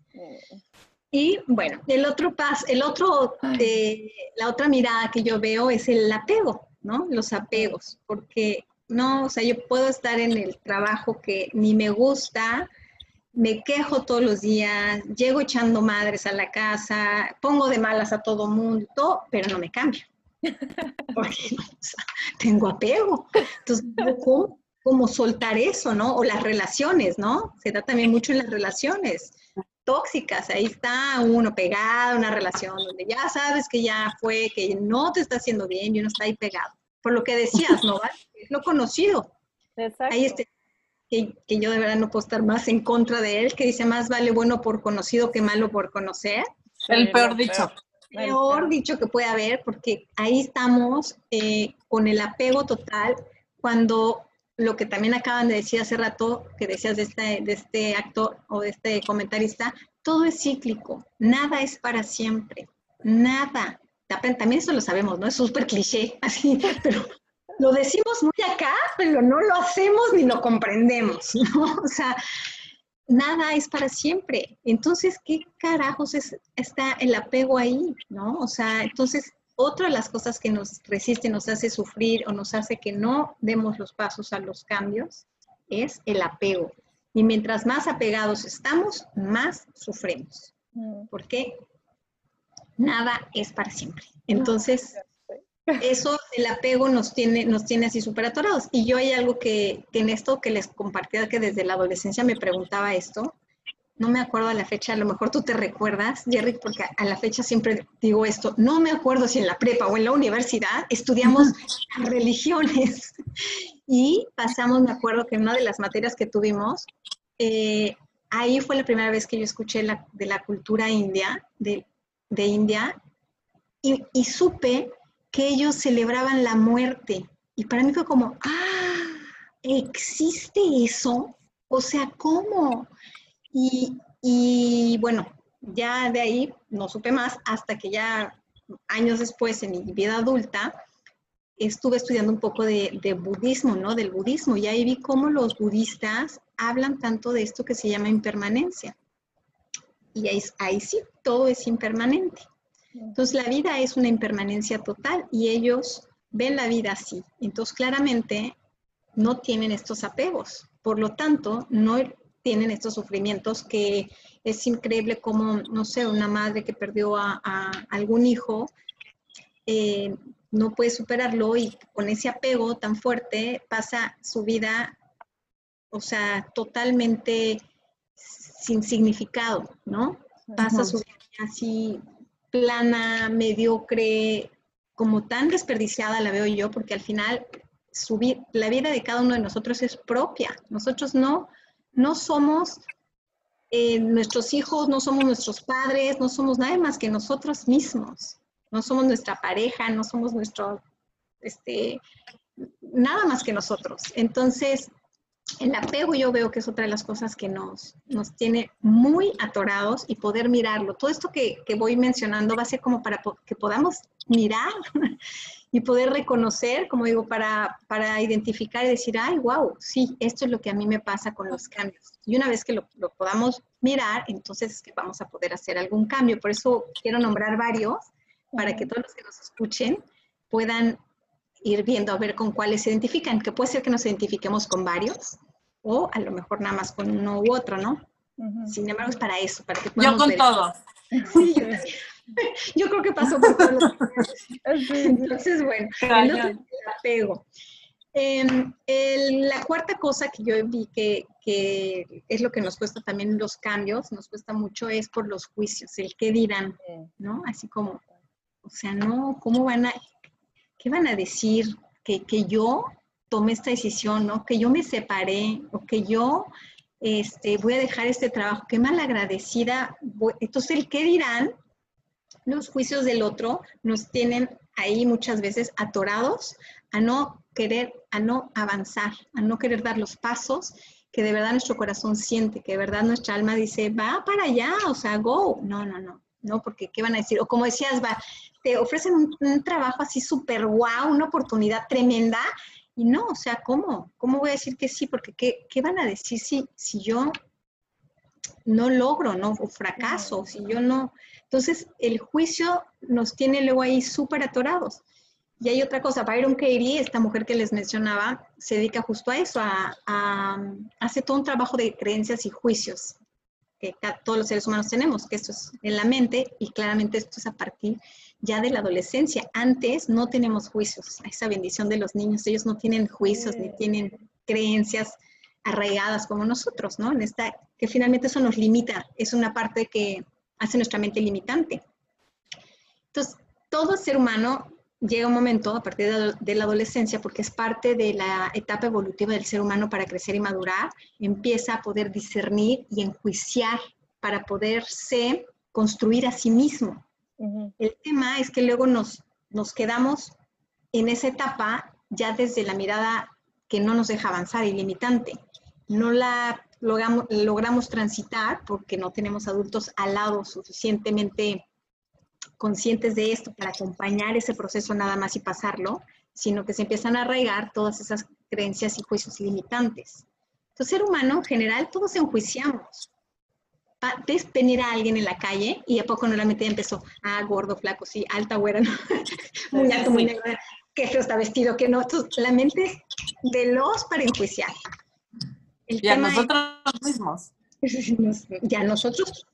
Speaker 4: Y bueno, el otro pas, el otro, eh, la otra mirada que yo veo es el apego, ¿no? Los apegos, porque no, o sea, yo puedo estar en el trabajo que ni me gusta, me quejo todos los días, llego echando madres a la casa, pongo de malas a todo mundo, pero no me cambio. Porque tengo apego. Entonces, ¿cómo, ¿cómo, soltar eso, no? O las relaciones, ¿no? Se da también mucho en las relaciones tóxicas. Ahí está uno pegado a una relación donde ya sabes que ya fue, que no te está haciendo bien y uno está ahí pegado. Por lo que decías, ¿no? Es lo conocido. Exacto. Ahí este, que, que, yo de verdad no puedo estar más en contra de él, que dice más vale bueno por conocido que malo por conocer.
Speaker 3: El peor dicho.
Speaker 4: El peor dicho que puede haber, porque ahí estamos eh, con el apego total, cuando lo que también acaban de decir hace rato, que decías de este, de este actor o de este comentarista, todo es cíclico, nada es para siempre, nada. También eso lo sabemos, ¿no? Es súper cliché, así, pero lo decimos muy acá, pero no lo hacemos ni lo comprendemos, ¿no? O sea, nada es para siempre. Entonces, ¿qué carajos está el apego ahí, no? O sea, entonces, otra de las cosas que nos resiste, nos hace sufrir o nos hace que no demos los pasos a los cambios es el apego. Y mientras más apegados estamos, más sufrimos. Mm. Porque nada es para siempre. Entonces, eso, el apego nos tiene, nos tiene así súper atorados. Y yo hay algo que, en esto que les compartía, que desde la adolescencia me preguntaba esto, no me acuerdo a la fecha, a lo mejor tú te recuerdas, Jerry, porque a la fecha siempre digo esto, no me acuerdo si en la prepa o en la universidad estudiamos religiones y pasamos, me acuerdo que en una de las materias que tuvimos, eh, ahí fue la primera vez que yo escuché la, de la cultura india, de, de India, y, y supe que ellos celebraban la muerte. Y para mí fue como, ah, ¿existe eso? O sea, ¿cómo? Y, bueno, ya de ahí no supe más hasta que ya años después, en mi vida adulta, estuve estudiando un poco de, de, budismo, ¿no? Del budismo, y ahí vi cómo los budistas hablan tanto de esto que se llama impermanencia. Y ahí, ahí sí, todo es impermanente. Entonces la vida es una impermanencia total y ellos ven la vida así. Entonces claramente no tienen estos apegos. Por lo tanto, no tienen estos sufrimientos que es increíble como, no sé, una madre que perdió a, algún hijo, eh, no puede superarlo y con ese apego tan fuerte pasa su vida, o sea, totalmente sin significado, ¿no? Pasa su vida así plana, mediocre, como tan desperdiciada la veo yo, porque al final la vida de cada uno de nosotros es propia. Nosotros no, no somos eh, nuestros hijos, no somos nuestros padres, no somos nada más que nosotros mismos. No somos nuestra pareja, no somos nuestro, este, nada más que nosotros. Entonces, el apego yo veo que es otra de las cosas que nos, nos tiene muy atorados y poder mirarlo. Todo esto que, que voy mencionando va a ser como para que podamos mirar y poder reconocer, como digo, para, para identificar y decir, ay, wow, sí, esto es lo que a mí me pasa con los cambios. Y una vez que lo, lo podamos mirar, entonces es que vamos a poder hacer algún cambio. Por eso quiero nombrar varios para que todos los que nos escuchen puedan ir viendo a ver con cuáles se identifican, que puede ser que nos identifiquemos con varios o a lo mejor nada más con uno u otro, ¿no? Sin embargo, es para eso, para que
Speaker 3: Yo con todos. Sí,
Speaker 4: yo, yo, creo que pasó por todos los Entonces, bueno, el apego. Em, la cuarta cosa que yo vi que, que, es lo que nos cuesta también los cambios, nos cuesta mucho, es por los juicios, el qué dirán, ¿no? Así como, o sea, no, ¿cómo van a, ¿qué van a decir? Que, yo tomé esta decisión, ¿no? Que yo me separé o que yo este, voy a dejar este trabajo, qué mal agradecida. Entonces, el qué dirán, los juicios del otro nos tienen ahí muchas veces atorados a no querer, a no avanzar, a no querer dar los pasos que de verdad nuestro corazón siente, que de verdad nuestra alma dice, va para allá, o sea, go. No, no, no, no, porque ¿qué van a decir? O como decías, va, te ofrecen un, trabajo así súper guau, una oportunidad tremenda, y no, o sea, ¿cómo? ¿Cómo voy a decir que sí? Porque ¿qué, qué van a decir si, si yo no logro, ¿no? O fracaso, si yo no... Entonces, el juicio nos tiene luego ahí súper atorados. Y hay otra cosa, Byron Katie, esta mujer que les mencionaba, se dedica justo a eso, a, a, hace todo un trabajo de creencias y juicios. que todos los seres humanos tenemos, que esto es en la mente y claramente esto es a partir ya de la adolescencia. Antes no tenemos juicios, esa bendición de los niños, ellos no tienen juicios ni tienen creencias arraigadas como nosotros, ¿no? En esta, que finalmente eso nos limita, es una parte que hace nuestra mente limitante. Entonces, todo ser humano llega un momento a partir de la adolescencia, porque es parte de la etapa evolutiva del ser humano para crecer y madurar, empieza a poder discernir y enjuiciar para poderse construir a sí mismo. El tema es que luego nos, nos quedamos en esa etapa ya desde la mirada que no nos deja avanzar y limitante. No la logramos, logramos transitar porque no tenemos adultos al lado suficientemente conscientes de esto para acompañar ese proceso nada más y pasarlo, sino que se empiezan a arraigar todas esas creencias y juicios limitantes. Entonces, ser humano en general, todos enjuiciamos. Ves venir a alguien en la calle y a poco no la metida empezó, ah, gordo, flaco, sí, alta, güera, ¿no? muy alto, muy negro, qué feo está vestido, que no. Entonces, la mente es veloz para enjuiciar.
Speaker 3: El y a nosotros mismos.
Speaker 4: Ya nosotros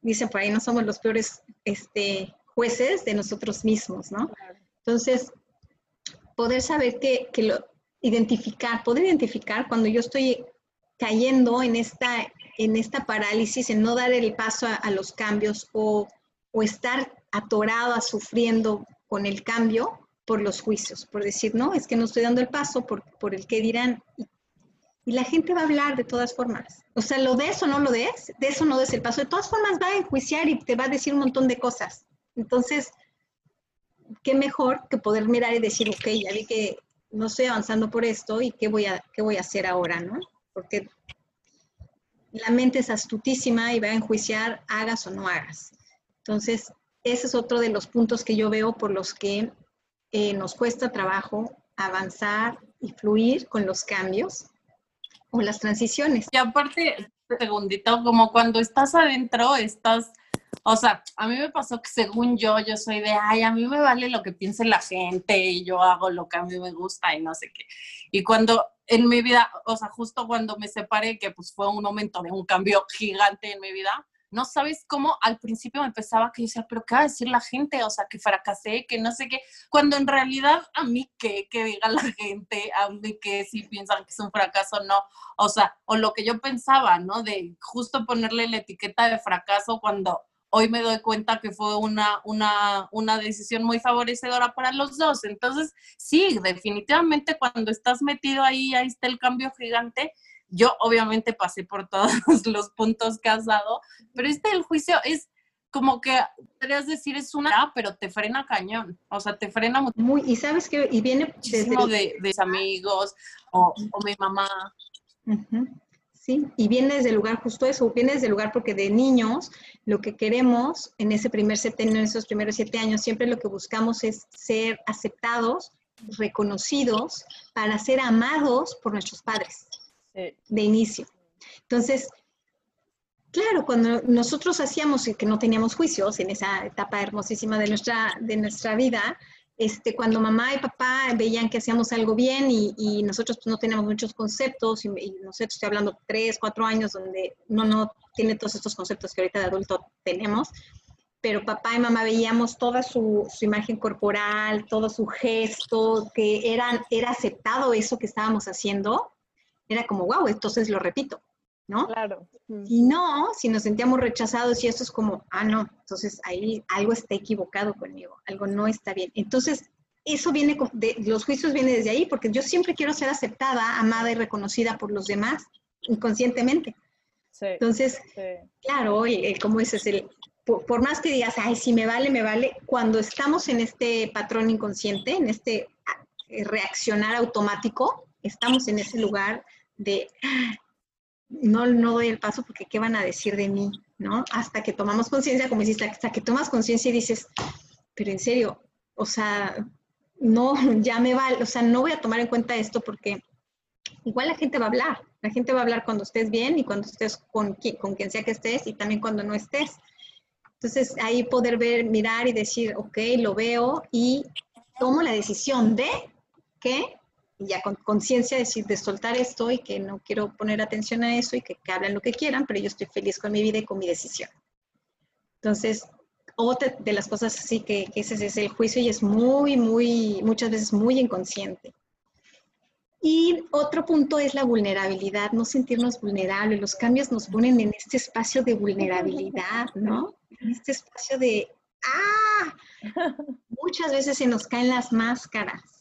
Speaker 4: dicen por ahí, no somos los peores este, jueces de nosotros mismos, ¿no? Entonces, poder saber que, que lo, identificar, poder identificar cuando yo estoy cayendo en esta, en esta parálisis, en no dar el paso a, los cambios o, o, estar atorado a sufriendo con el cambio por los juicios, por decir, no, es que no estoy dando el paso por, por el que dirán. Y y la gente va a hablar de todas formas. O sea, lo des o no lo des, de eso no des el paso. De todas formas va a enjuiciar y te va a decir un montón de cosas. Entonces, qué mejor que poder mirar y decir, ok, ya vi que no estoy avanzando por esto y qué voy a, qué voy a hacer ahora, ¿no? Porque la mente es astutísima y va a enjuiciar hagas o no hagas. Entonces, ese es otro de los puntos que yo veo por los que eh, nos cuesta trabajo avanzar y fluir con los cambios las transiciones.
Speaker 3: Y aparte, segundito, como cuando estás adentro, estás, o sea, a mí me pasó que según yo, yo soy de, ay, a mí me vale lo que piense la gente y yo hago lo que a mí me gusta y no sé qué. Y cuando en mi vida, o sea, justo cuando me separé, que pues fue un momento de un cambio gigante en mi vida, no sabes cómo al principio me empezaba que yo decía, pero ¿qué va a decir la gente? O sea, que fracasé, que no sé qué, cuando en realidad a mí qué, que diga la gente, a mí que si piensan que es un fracaso, no, o sea, o lo que yo pensaba, ¿no? De justo ponerle la etiqueta de fracaso cuando hoy me doy cuenta que fue una, una, una decisión muy favorecedora para los dos. Entonces, sí, definitivamente cuando estás metido ahí, ahí está el cambio gigante yo obviamente pasé por todos los puntos que has dado, pero este del juicio es como que podrías decir es una, pero te frena cañón, o sea, te frena
Speaker 4: mucho. Muy, y sabes que, y viene
Speaker 3: desde de, de mis amigos o, mi mamá.
Speaker 4: Sí, y viene desde el lugar justo eso, viene desde el lugar porque de niños lo que queremos en ese primer septenio, en esos primeros siete años, siempre lo que buscamos es ser aceptados, reconocidos, para ser amados por nuestros padres de inicio. Entonces, claro, cuando nosotros hacíamos que no teníamos juicios en esa etapa hermosísima de nuestra, de nuestra vida, este, cuando mamá y papá veían que hacíamos algo bien y, nosotros pues, no teníamos muchos conceptos, y, nosotros estoy hablando tres, cuatro años donde no, no tiene todos estos conceptos que ahorita de adulto tenemos, pero papá y mamá veíamos toda su, su, imagen corporal, todo su gesto, que eran, era aceptado eso que estábamos haciendo, era como, wow, entonces lo repito, ¿no?
Speaker 5: Claro.
Speaker 4: Y no, si nos sentíamos rechazados y eso es como, ah, no, entonces ahí algo está equivocado conmigo, algo no está bien. Entonces, eso viene, de, los juicios vienen desde ahí, porque yo siempre quiero ser aceptada, amada y reconocida por los demás, inconscientemente. Sí, entonces, claro, como dices, el, por, por, más que digas, ay, si me vale, me vale, cuando estamos en este patrón inconsciente, en este eh, reaccionar automático, estamos en ese lugar de no, no doy el paso porque qué van a decir de mí, ¿no? Hasta que tomamos conciencia, como dices, hasta que tomas conciencia y dices, pero en serio, o sea, no, ya me va, o sea, no voy a tomar en cuenta esto porque igual la gente va a hablar, la gente va a hablar cuando estés bien y cuando estés con, con quien sea que estés y también cuando no estés. Entonces, ahí poder ver, mirar y decir, ok, lo veo y tomo la decisión de que ya con conciencia decir de soltar esto y que no quiero poner atención a eso y que, que hablen lo que quieran, pero yo estoy feliz con mi vida y con mi decisión. Entonces, otra de las cosas así que, que ese es el juicio y es muy, muy, muchas veces muy inconsciente. Y otro punto es la vulnerabilidad, no sentirnos vulnerables. Los cambios nos ponen en este espacio de vulnerabilidad, ¿no? En este espacio de, ¡ah! Muchas veces se nos caen las máscaras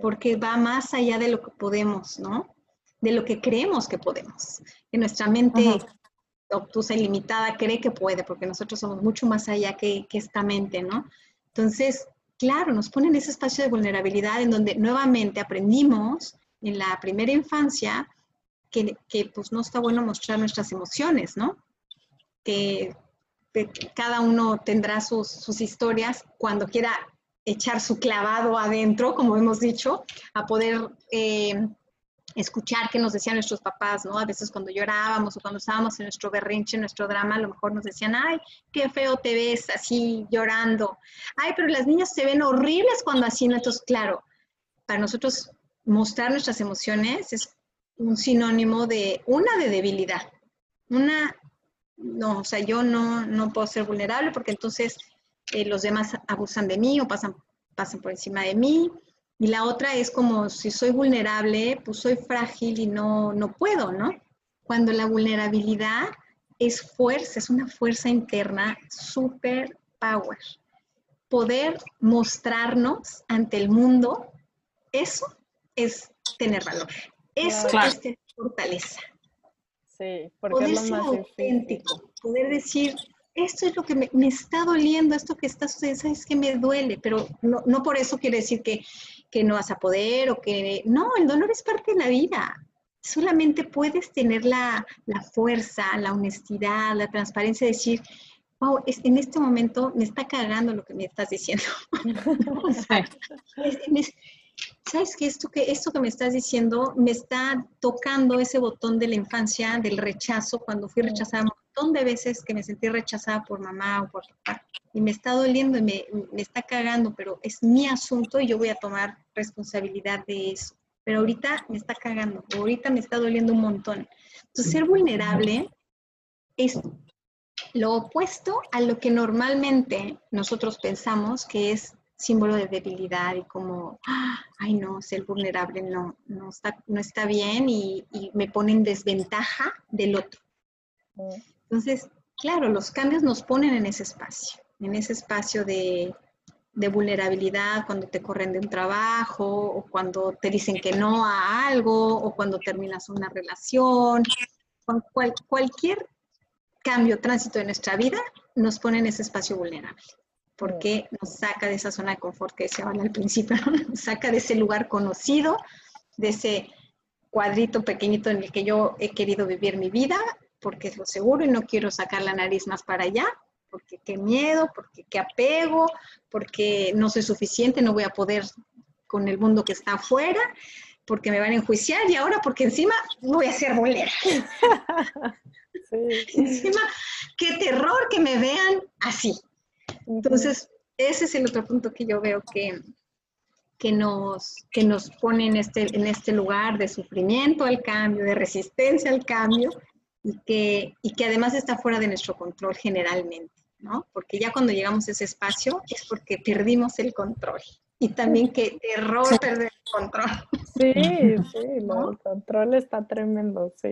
Speaker 4: porque va más allá de lo que podemos, ¿no? De lo que creemos que podemos. Que nuestra mente obtusa y limitada cree que puede, porque nosotros somos mucho más allá que, que esta mente, ¿no? Entonces, claro, nos pone en ese espacio de vulnerabilidad en donde nuevamente aprendimos en la primera infancia que, que pues no está bueno mostrar nuestras emociones, ¿no? Que, cada uno tendrá sus, sus historias cuando quiera echar su clavado adentro, como hemos dicho, a poder eh, escuchar qué nos decían nuestros papás, ¿no? A veces cuando llorábamos o cuando estábamos en nuestro berrinche, en nuestro drama, a lo mejor nos decían, ay, qué feo te ves así llorando. Ay, pero las niñas se ven horribles cuando así, ¿no? Entonces, claro, para nosotros mostrar nuestras emociones es un sinónimo de una de debilidad, una, no, o sea, yo no, no puedo ser vulnerable porque entonces eh, los demás abusan de mí o pasan, pasan por encima de mí. Y la otra es como si soy vulnerable, pues soy frágil y no, no puedo, ¿no? Cuando la vulnerabilidad es fuerza, es una fuerza interna super power. Poder mostrarnos ante el mundo, eso es tener valor. Eso es tener fortaleza.
Speaker 5: Sí, porque
Speaker 4: poder
Speaker 5: es lo
Speaker 4: ser auténtico, poder decir, esto es lo que me, me, está doliendo, esto que está sucediendo, sabes que me duele, pero no, no por eso quiere decir que, que, no vas a poder o que no, el dolor es parte de la vida. Solamente puedes tener la, la fuerza, la honestidad, la transparencia de decir, wow, es, en este momento me está cagando lo que me estás diciendo. o sea, es, es, ¿sabes qué? Esto que, esto que me estás diciendo me está tocando ese botón de la infancia, del rechazo, cuando fui rechazada montón de veces que me sentí rechazada por mamá o por papá. Y me está doliendo y me, me está cagando, pero es mi asunto y yo voy a tomar responsabilidad de eso. Pero ahorita me está cagando, ahorita me está doliendo un montón. Entonces, ser vulnerable es lo opuesto a lo que normalmente nosotros pensamos que es símbolo de debilidad y como, ay no, ser vulnerable no, no, está, no está bien y, y me pone en desventaja del otro. Entonces, claro, los cambios nos ponen en ese espacio, en ese espacio de, vulnerabilidad cuando te corren de un trabajo o cuando te dicen que no a algo o cuando terminas una relación. Cual, cualquier cambio, tránsito de nuestra vida nos pone en ese espacio vulnerable porque nos saca de esa zona de confort que habla al principio, nos saca de ese lugar conocido, de ese cuadrito pequeñito en el que yo he querido vivir mi vida, porque es lo seguro y no quiero sacar la nariz más para allá, porque qué miedo, porque qué apego, porque no soy suficiente, no voy a poder con el mundo que está afuera, porque me van a enjuiciar y ahora porque encima voy a ser bolera. Sí. Encima, qué terror que me vean así. Entonces, ese es el otro punto que yo veo que, que, nos, que nos pone en este, en este lugar de sufrimiento al cambio, de resistencia al cambio, y que, y que además está fuera de nuestro control generalmente, ¿no? Porque ya cuando llegamos a ese espacio es porque perdimos el control. Y también que terror sí. perder el control.
Speaker 5: Sí, sí, ¿no? el control está tremendo, sí.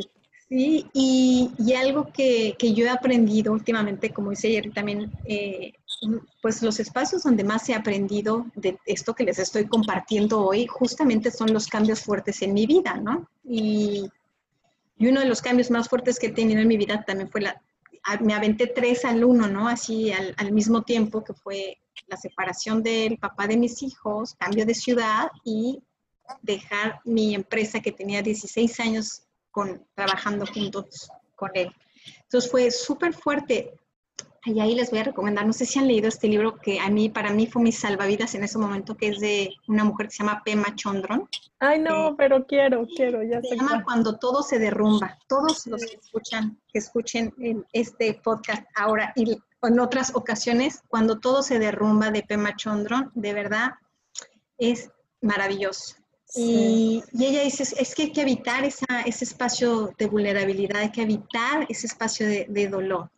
Speaker 4: Sí, y, y algo que, que, yo he aprendido últimamente, como dice ayer también, eh, pues los espacios donde más he aprendido de esto que les estoy compartiendo hoy, justamente son los cambios fuertes en mi vida, ¿no? Y, y uno de los cambios más fuertes que he tenido en mi vida también fue la, me aventé tres al uno, ¿no? Así al, al mismo tiempo, que fue la separación del papá de mis hijos, cambio de ciudad y dejar mi empresa que tenía 16 años con, trabajando juntos con él. Entonces fue súper fuerte. Y ahí les voy a recomendar, no sé si han leído este libro que a mí, para mí fue mi salvavidas en ese momento, que es de una mujer que se llama Pema Chondron.
Speaker 5: Ay, no, eh, pero quiero, quiero, ya
Speaker 4: se llama Cuando todo se derrumba. Todos los que escuchan, que escuchen en este podcast ahora y en otras ocasiones, Cuando todo se derrumba de Pema Chondron, de verdad es maravilloso. Y, ella dice, es que hay que evitar esa, ese espacio de vulnerabilidad, hay que evitar ese espacio de, de dolor.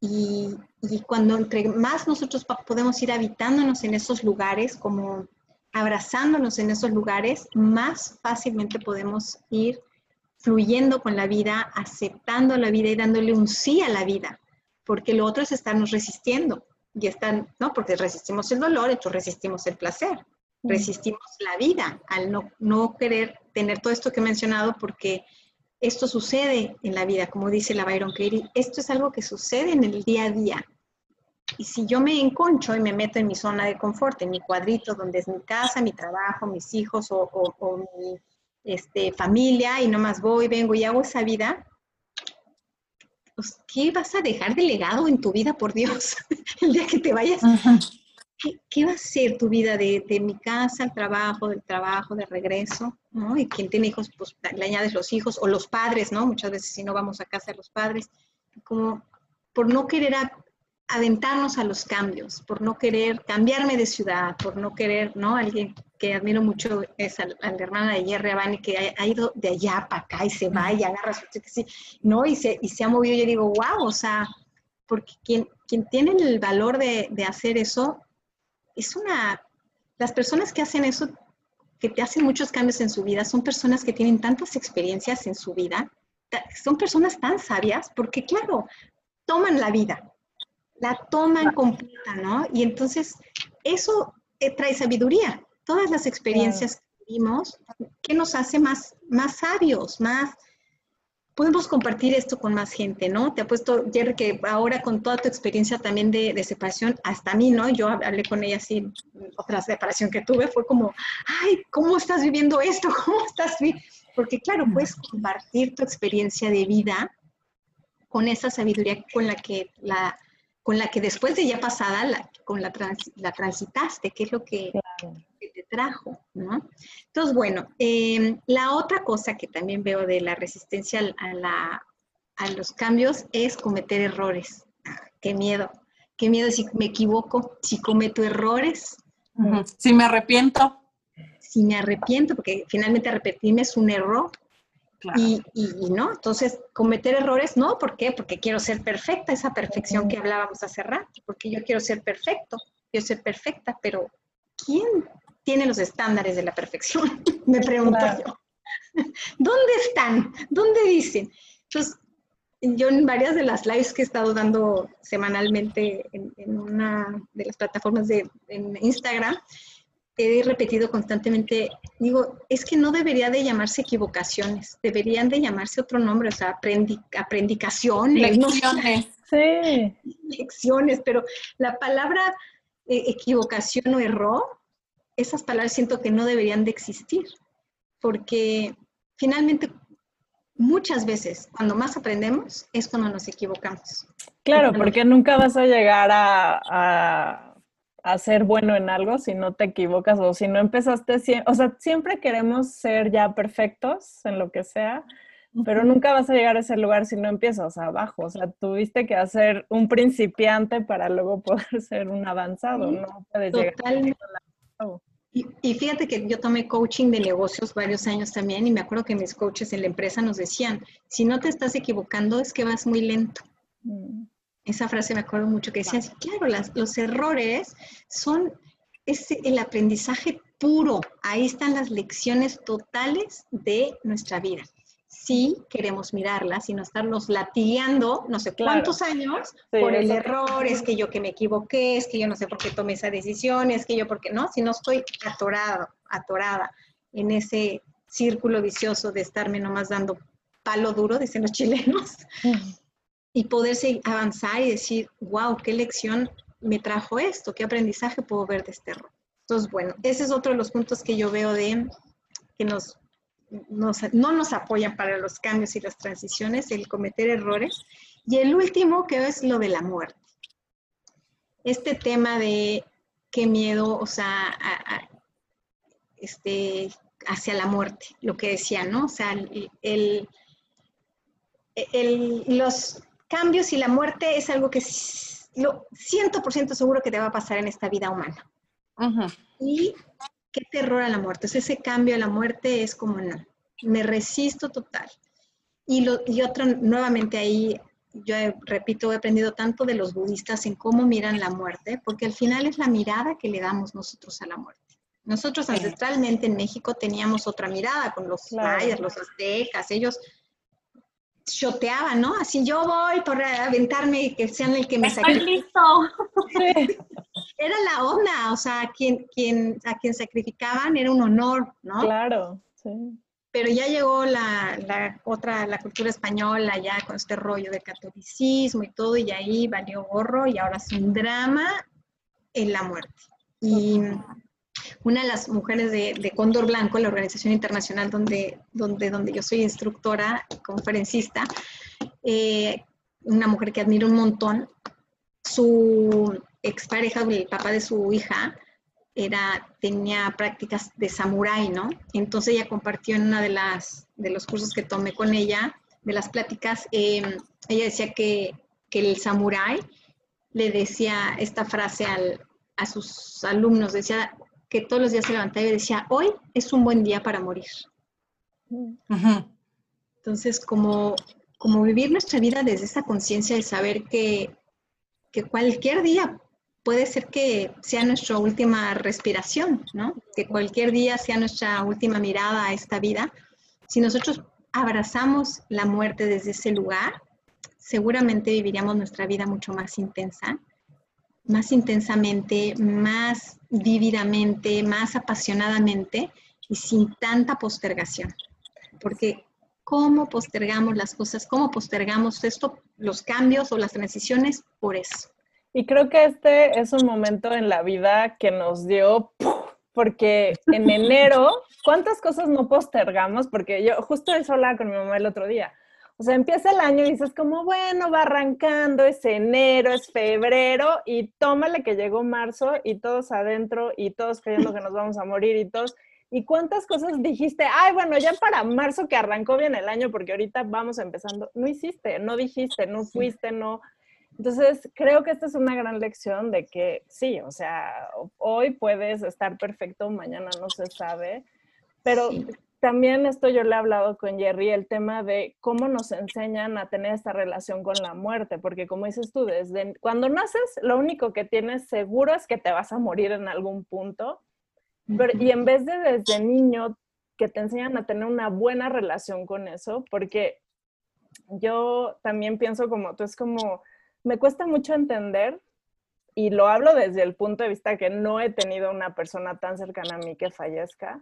Speaker 4: Y, y, cuando entre más nosotros podemos ir habitándonos en esos lugares, como abrazándonos en esos lugares, más fácilmente podemos ir fluyendo con la vida, aceptando la vida y dándole un sí a la vida, porque lo otro es estarnos resistiendo y están, ¿no? Porque resistimos el dolor, entonces resistimos el placer, resistimos la vida al no, no querer tener todo esto que he mencionado porque esto sucede en la vida, como dice la Byron Katie, esto es algo que sucede en el día a día. Y si yo me enconcho y me meto en mi zona de confort, en mi cuadrito, donde es mi casa, mi trabajo, mis hijos o, mi este, familia, y nomás voy, vengo y hago esa vida, pues, ¿qué vas a dejar de legado en tu vida, por Dios? el día que te vayas. ¿Qué, va a ser tu vida de, mi casa al trabajo, del trabajo, de regreso? ¿no? Y quien tiene hijos, pues le añades los hijos o los padres, ¿no? Muchas veces si no vamos a casa los padres, como por no querer aventarnos a los cambios, por no querer cambiarme de ciudad, por no querer, ¿no? Alguien que admiro mucho es a, la hermana de Jerry Abani, que ha, ido de allá para acá y se va y agarra su sí, ¿no? Y se, y se ha movido, yo digo, wow, o sea, porque quien, quien tiene el valor de, de hacer eso, es una, las personas que hacen eso, que te hacen muchos cambios en su vida, son personas que tienen tantas experiencias en su vida, son personas tan sabias, porque claro, toman la vida, la toman completa, ¿no? Y entonces eso eh, trae sabiduría. Todas las experiencias que vivimos, ¿qué nos hace más, más sabios, más... Podemos compartir esto con más gente, ¿no? Te apuesto, Jerry, que ahora con toda tu experiencia también de, de separación, hasta a mí, ¿no? Yo hablé con ella así, otra separación que tuve, fue como, ay, ¿cómo estás viviendo esto? ¿Cómo estás viviendo? Porque claro, puedes compartir tu experiencia de vida con esa sabiduría con la que la, con la que después de ya pasada, la, con la, la transitaste, que es lo que, te trajo, ¿no? Entonces, bueno, em, la otra cosa que también veo de la resistencia a, la, a los cambios es cometer errores. qué miedo, qué miedo si me equivoco, si cometo errores.
Speaker 3: Si me arrepiento.
Speaker 4: Si me arrepiento, porque finalmente arrepentirme es un error, y, no, entonces cometer errores, no, ¿por qué? Porque quiero ser perfecta, esa perfección que hablábamos hace rato, porque yo quiero ser perfecto, quiero ser perfecta, pero ¿quién tiene los estándares de la perfección? Me pregunto yo. ¿Dónde están? ¿Dónde dicen? Entonces, yo en varias de las lives que he estado dando semanalmente en, una de las plataformas de Instagram, he repetido constantemente, digo, es que no debería de llamarse equivocaciones, deberían de llamarse otro nombre, o sea, aprendi aprendicaciones.
Speaker 3: Lecciones.
Speaker 4: sí. Lecciones, pero la palabra eh, equivocación o error, esas palabras siento que no deberían de existir, porque finalmente muchas veces cuando más aprendemos es cuando nos equivocamos.
Speaker 5: Claro, porque nunca vas a llegar a a ser bueno en algo si no te equivocas o si no empezaste, o sea, siempre queremos ser ya perfectos en lo que sea, pero nunca vas a llegar a ese lugar si no empiezas abajo, o sea, tuviste que hacer un principiante para luego poder ser un avanzado, no puedes llegar
Speaker 4: a y, y fíjate que yo tomé coaching de negocios varios años también y me acuerdo que mis coaches en la empresa nos decían, si no te estás equivocando es que vas muy lento. Mm esa frase me acuerdo mucho que decía, claro, los errores son el aprendizaje puro, ahí están las lecciones totales de nuestra vida. Si queremos mirarlas y no estarnos latigueando no sé cuántos años por el error, es que yo que me equivoqué, es que yo no sé por qué tomé esa decisión, es que yo porque no, si no estoy atorado, atorada en ese círculo vicioso de estarme nomás dando palo duro, dicen los chilenos, y poderse avanzar y decir, wow, qué lección me trajo esto, qué aprendizaje puedo ver de este error. Entonces, bueno, ese es otro de los puntos que yo veo de que nos, no nos apoyan para los cambios y las transiciones, el cometer errores. Y el último que es lo de la muerte. Este tema de qué miedo, o sea, este, hacia la muerte, lo que decía, ¿no? O sea, el, el, los, cambios y la muerte es algo que lo 100% seguro que te va a pasar en esta vida humana. Y qué terror a la muerte. ese cambio a la muerte es como, no, me resisto total. Y, lo, y otro, nuevamente ahí, yo repito, he aprendido tanto de los budistas en cómo miran la muerte, porque al final es la mirada que le damos nosotros a la muerte. Nosotros ancestralmente en México teníamos otra mirada con los mayas, los aztecas, ellos choteaban, ¿no? Así yo voy por aventarme y que sean el que me
Speaker 3: sacrifique.
Speaker 4: Era la onda, o sea, quien, quien, a quien sacrificaban era un honor, ¿no?
Speaker 5: Claro, sí.
Speaker 4: Pero ya llegó la, la, otra, la cultura española, ya con este rollo de catolicismo y todo, y ahí valió gorro, y ahora es un drama en la muerte. Y una de las mujeres de, de, Cóndor Blanco, la organización internacional donde, donde, donde yo soy instructora, conferencista, eh, una mujer que admiro un montón, su expareja, el papá de su hija, era, tenía prácticas de samurái, ¿no? Entonces ella compartió en una de las de los cursos que tomé con ella, de las pláticas, em, ella decía que, que el samurái le decía esta frase al, a sus alumnos, decía, que todos los días se levantaba y decía, hoy es un buen día para morir. Entonces, como, como vivir nuestra vida desde esa conciencia de saber que, que cualquier día puede ser que sea nuestra última respiración, ¿no? Que cualquier día sea nuestra última mirada a esta vida. Si nosotros abrazamos la muerte desde ese lugar, seguramente viviríamos nuestra vida mucho más intensa más intensamente, más vívidamente, más apasionadamente y sin tanta postergación. Porque cómo postergamos las cosas, cómo postergamos esto, los cambios o las transiciones, por eso.
Speaker 5: Y creo que este es un momento en la vida que nos dio, porque en enero, ¿cuántas cosas no postergamos? Porque yo justo eso hablaba con mi mamá el otro día. O sea, empieza el año y dices como, bueno, va arrancando, es enero, es febrero y tómale que llegó marzo y todos adentro y todos creyendo que nos vamos a morir y todos. ¿Y cuántas cosas dijiste? Ay, bueno, ya para marzo que arrancó bien el año porque ahorita vamos empezando. No hiciste, no dijiste, no fuiste, no. Entonces, creo que esta es una gran lección de que sí, o sea, hoy puedes estar perfecto, mañana no se sabe, pero también esto yo le he hablado con Jerry, el tema de cómo nos enseñan a tener esta relación con la muerte, porque como dices tú, desde cuando naces, lo único que tienes seguro es que te vas a morir en algún punto, y en vez de desde niño que te enseñan a tener una buena relación con eso, porque yo también pienso como tú, es como, me cuesta mucho entender, y lo hablo desde el punto de vista que no he tenido una persona tan cercana a mí que fallezca,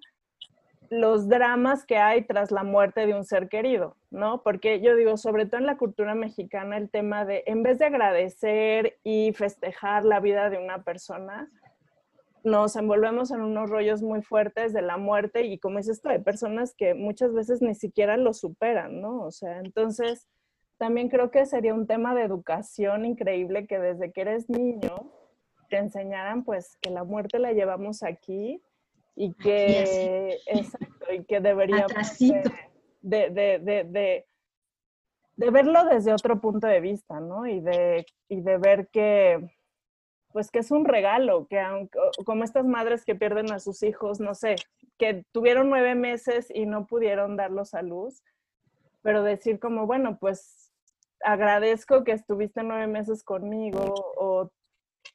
Speaker 5: los dramas que hay tras la muerte de un ser querido, ¿no? Porque yo digo, sobre todo en la cultura mexicana, el tema de, en vez de agradecer y festejar la vida de una persona, nos envolvemos en unos rollos muy fuertes de la muerte y como es esto, hay personas que muchas veces ni siquiera lo superan, ¿no? O sea, entonces también creo que sería un tema de educación increíble que desde que eres niño te enseñaran pues que la muerte la llevamos aquí y que, exacto, y que deberíamos de, de, de, de, verlo desde otro punto de vista, ¿no? Y de, y de ver que, pues que es un regalo, que aunque, como estas madres que pierden a sus hijos, no sé, que tuvieron nueve meses y no pudieron darlos a luz, pero decir como, bueno, pues agradezco que estuviste nueve meses conmigo o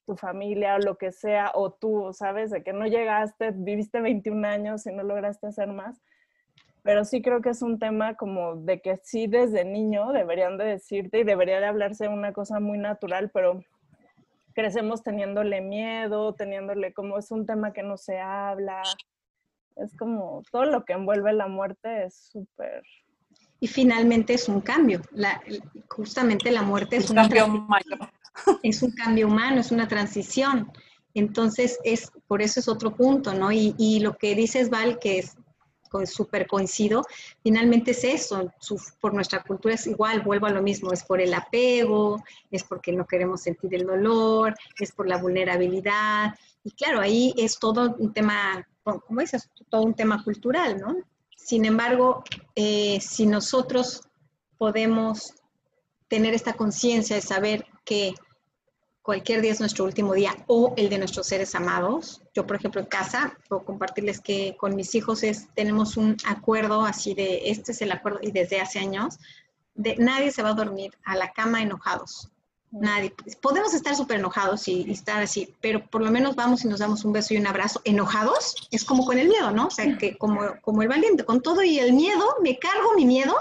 Speaker 5: tu familia o lo que sea, o tú, ¿sabes? De que no llegaste, viviste 21 años y no lograste hacer más. Pero sí creo que es un tema como de que sí desde niño deberían de decirte y debería de hablarse una cosa muy natural, pero crecemos teniéndole miedo, teniéndole como es un tema que no se habla. Es como todo lo que envuelve la muerte es súper
Speaker 4: y finalmente es un cambio. La, justamente la muerte es
Speaker 3: un cambio mayor.
Speaker 4: Es un cambio humano, es una transición. Entonces, es, por eso es otro punto, ¿no? Y, y lo que dices, Val, que es súper coincido, finalmente es eso, por nuestra cultura es igual, vuelvo a lo mismo, es por el apego, es porque no queremos sentir el dolor, es por la vulnerabilidad, y claro, ahí es todo un tema, como dices, todo un tema cultural, ¿no? Sin embargo, eh, si nosotros podemos tener esta conciencia de saber que cualquier día es nuestro último día o el de nuestros seres amados. Yo, por ejemplo, en casa, puedo compartirles que con mis hijos es, tenemos un acuerdo así de, este es el acuerdo, y desde hace años, de nadie se va a dormir a la cama enojados. Nadie. Podemos estar súper enojados y, estar así, pero por lo menos vamos y nos damos un beso y un abrazo. Enojados es como con el miedo, ¿no? O sea, que como, como el valiente, con todo y el miedo, me cargo mi miedo,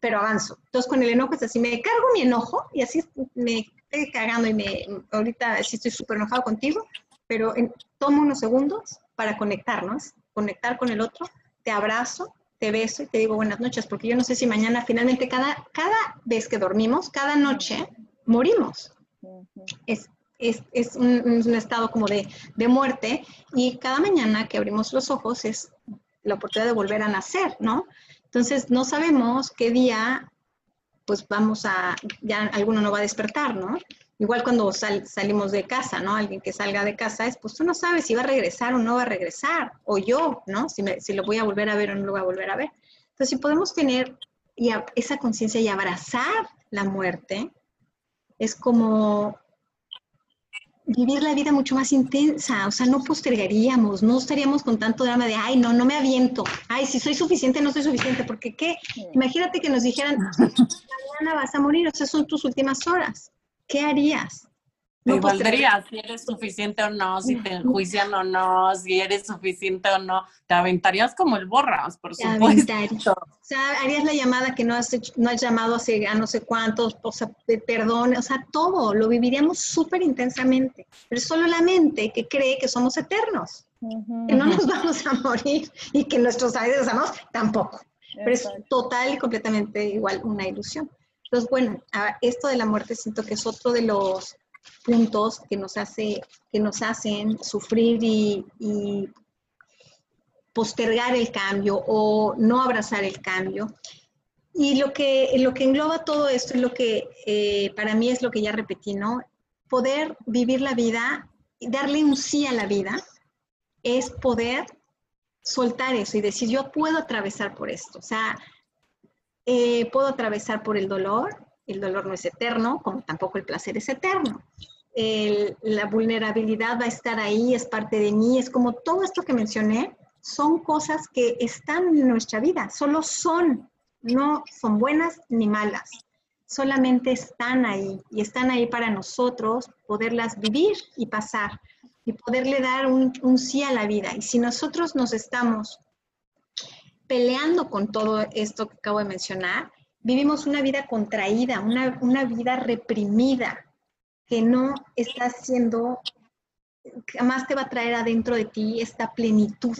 Speaker 4: pero avanzo. Entonces con el enojo es así, me cargo mi enojo y así me estoy cagando y me, ahorita sí estoy súper enojado contigo, pero tomo unos segundos para conectarnos, conectar con el otro, te abrazo, te beso y te digo buenas noches, porque yo no sé si mañana finalmente cada, cada vez que dormimos, cada noche, morimos. Es, es, es un, un, estado como de, de, muerte y cada mañana que abrimos los ojos es la oportunidad de volver a nacer, ¿no? Entonces, no sabemos qué día, pues vamos a, ya alguno no va a despertar, ¿no? Igual cuando salimos de casa, ¿no? Alguien que salga de casa es, pues tú no sabes si va a regresar o no va a regresar, o yo, ¿no? Si, me, lo voy a volver a ver o no lo voy a volver a ver. Entonces, si podemos tener esa conciencia y abrazar la muerte, es como vivir la vida mucho más intensa, o sea, no postergaríamos, no estaríamos con tanto drama de, ay, no, no me aviento, ay, si soy suficiente, no soy suficiente, porque qué, imagínate que nos dijeran, mañana vas a morir, o sea, son tus últimas horas, ¿qué harías?
Speaker 3: No valdría si eres suficiente o no, si te enjuician o no, si eres suficiente o no. Te aventarías como el borras, por supuesto.
Speaker 4: O sea, harías la llamada que no has, no has llamado hace a no sé cuántos, o sea, perdón, o sea, todo, lo viviríamos súper intensamente. Pero es solo la mente que cree que somos eternos, que no nos vamos a morir y que nuestros seres amados tampoco. Pero es total y completamente igual una ilusión. Entonces, bueno, esto de la muerte siento que es otro de los puntos que nos, hace, que nos hacen sufrir y, postergar el cambio o no abrazar el cambio. Y lo que, lo que engloba todo esto es lo que eh, para mí es lo que ya repetí, ¿no? Poder vivir la vida, darle un sí a la vida, es poder soltar eso y decir, yo puedo atravesar por esto. O sea, eh, puedo atravesar por el dolor, el dolor no es eterno, como tampoco el placer es eterno. la vulnerabilidad va a estar ahí, es parte de mí, es como todo esto que mencioné, son cosas que están en nuestra vida, solo son, no son buenas ni malas, solamente están ahí y están ahí para nosotros poderlas vivir y pasar y poderle dar un, sí a la vida. Y si nosotros nos estamos peleando con todo esto que acabo de mencionar, vivimos una vida contraída, una, una vida reprimida, que no está haciendo, jamás te va a traer adentro de ti esta plenitud.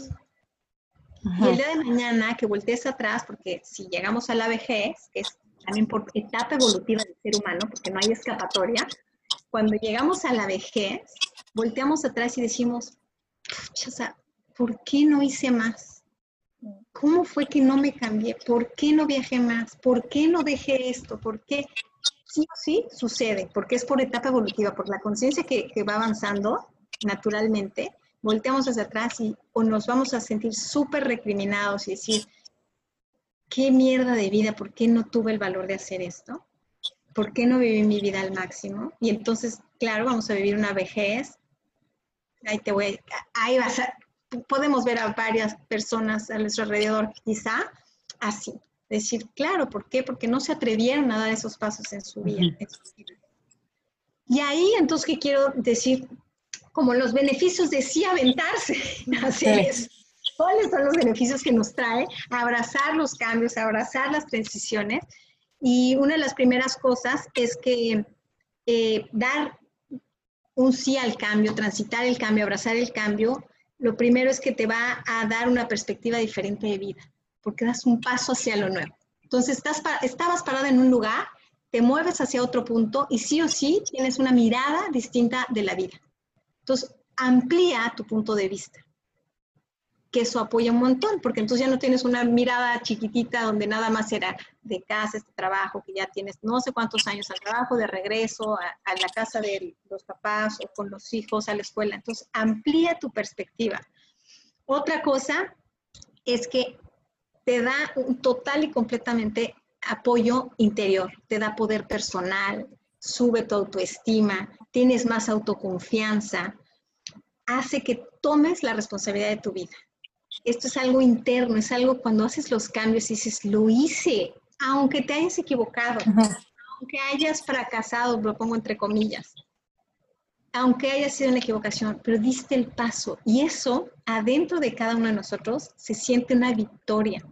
Speaker 4: Y el día de mañana que voltees atrás, porque si llegamos a la vejez, que es también por etapa evolutiva del ser humano, porque no hay escapatoria, cuando llegamos a la vejez, volteamos atrás y decimos, ¿por qué no hice más? ¿Cómo fue que no me cambié? ¿Por qué no viajé más? ¿Por qué no dejé esto? ¿Por qué? Sí o sí sucede, porque es por etapa evolutiva, por la conciencia que, va avanzando naturalmente, volteamos hacia atrás y o nos vamos a sentir súper recriminados y decir, qué mierda de vida, ¿por qué no tuve el valor de hacer esto? ¿Por qué no viví mi vida al máximo? Y entonces, claro, vamos a vivir una vejez. Ahí te voy, ahí vas a, podemos ver a varias personas a nuestro alrededor quizá así. Decir, claro, ¿por qué? Porque no se atrevieron a dar esos pasos en su vida. Y ahí entonces, ¿qué quiero decir? Como los beneficios de sí aventarse hacer ¿Cuáles son los beneficios que nos trae abrazar los cambios, abrazar las transiciones? Y una de las primeras cosas es que eh, dar un sí al cambio, transitar el cambio, abrazar el cambio, lo primero es que te va a dar una perspectiva diferente de vida, porque das un paso hacia lo nuevo. Entonces, estás, estabas parado en un lugar, te mueves hacia otro punto y sí o sí tienes una mirada distinta de la vida. Entonces, amplía tu punto de vista que eso apoya un montón, porque entonces ya no tienes una mirada chiquitita donde nada más era de casa, este trabajo, que ya tienes no sé cuántos años al trabajo, de regreso a, la casa de los papás o con los hijos a la escuela. Entonces, amplía tu perspectiva. Otra cosa es que te da un total y completamente apoyo interior, te da poder personal, sube tu autoestima, tienes más autoconfianza, hace que tomes la responsabilidad de tu vida. Esto es algo interno, es algo cuando haces los cambios y dices, lo hice, aunque te hayas equivocado, aunque hayas fracasado, lo pongo entre comillas, aunque haya sido una equivocación, pero diste el paso y eso adentro de cada uno de nosotros se siente una victoria.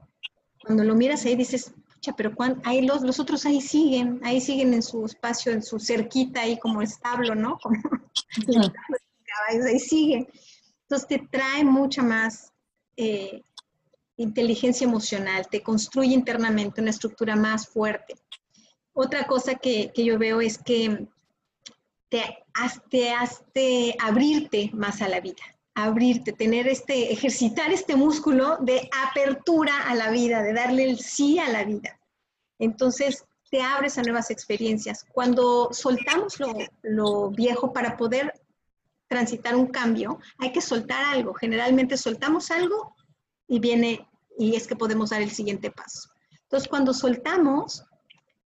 Speaker 4: Cuando lo miras ahí dices, pucha, pero ahí los, los otros ahí siguen, ahí siguen en su espacio, en su cerquita ahí como establo, ¿no? Como ahí siguen. Entonces te trae mucha más eh, inteligencia emocional, te construye internamente una estructura más fuerte. Otra cosa que, que yo veo es que te hace, abrirte más a la vida, abrirte, tener este, ejercitar este músculo de apertura a la vida, de darle el sí a la vida. Entonces, te abres a nuevas experiencias. Cuando soltamos lo, lo viejo para poder transitar un cambio, hay que soltar algo. Generalmente soltamos algo y viene, y es que podemos dar el siguiente paso. Entonces, cuando soltamos,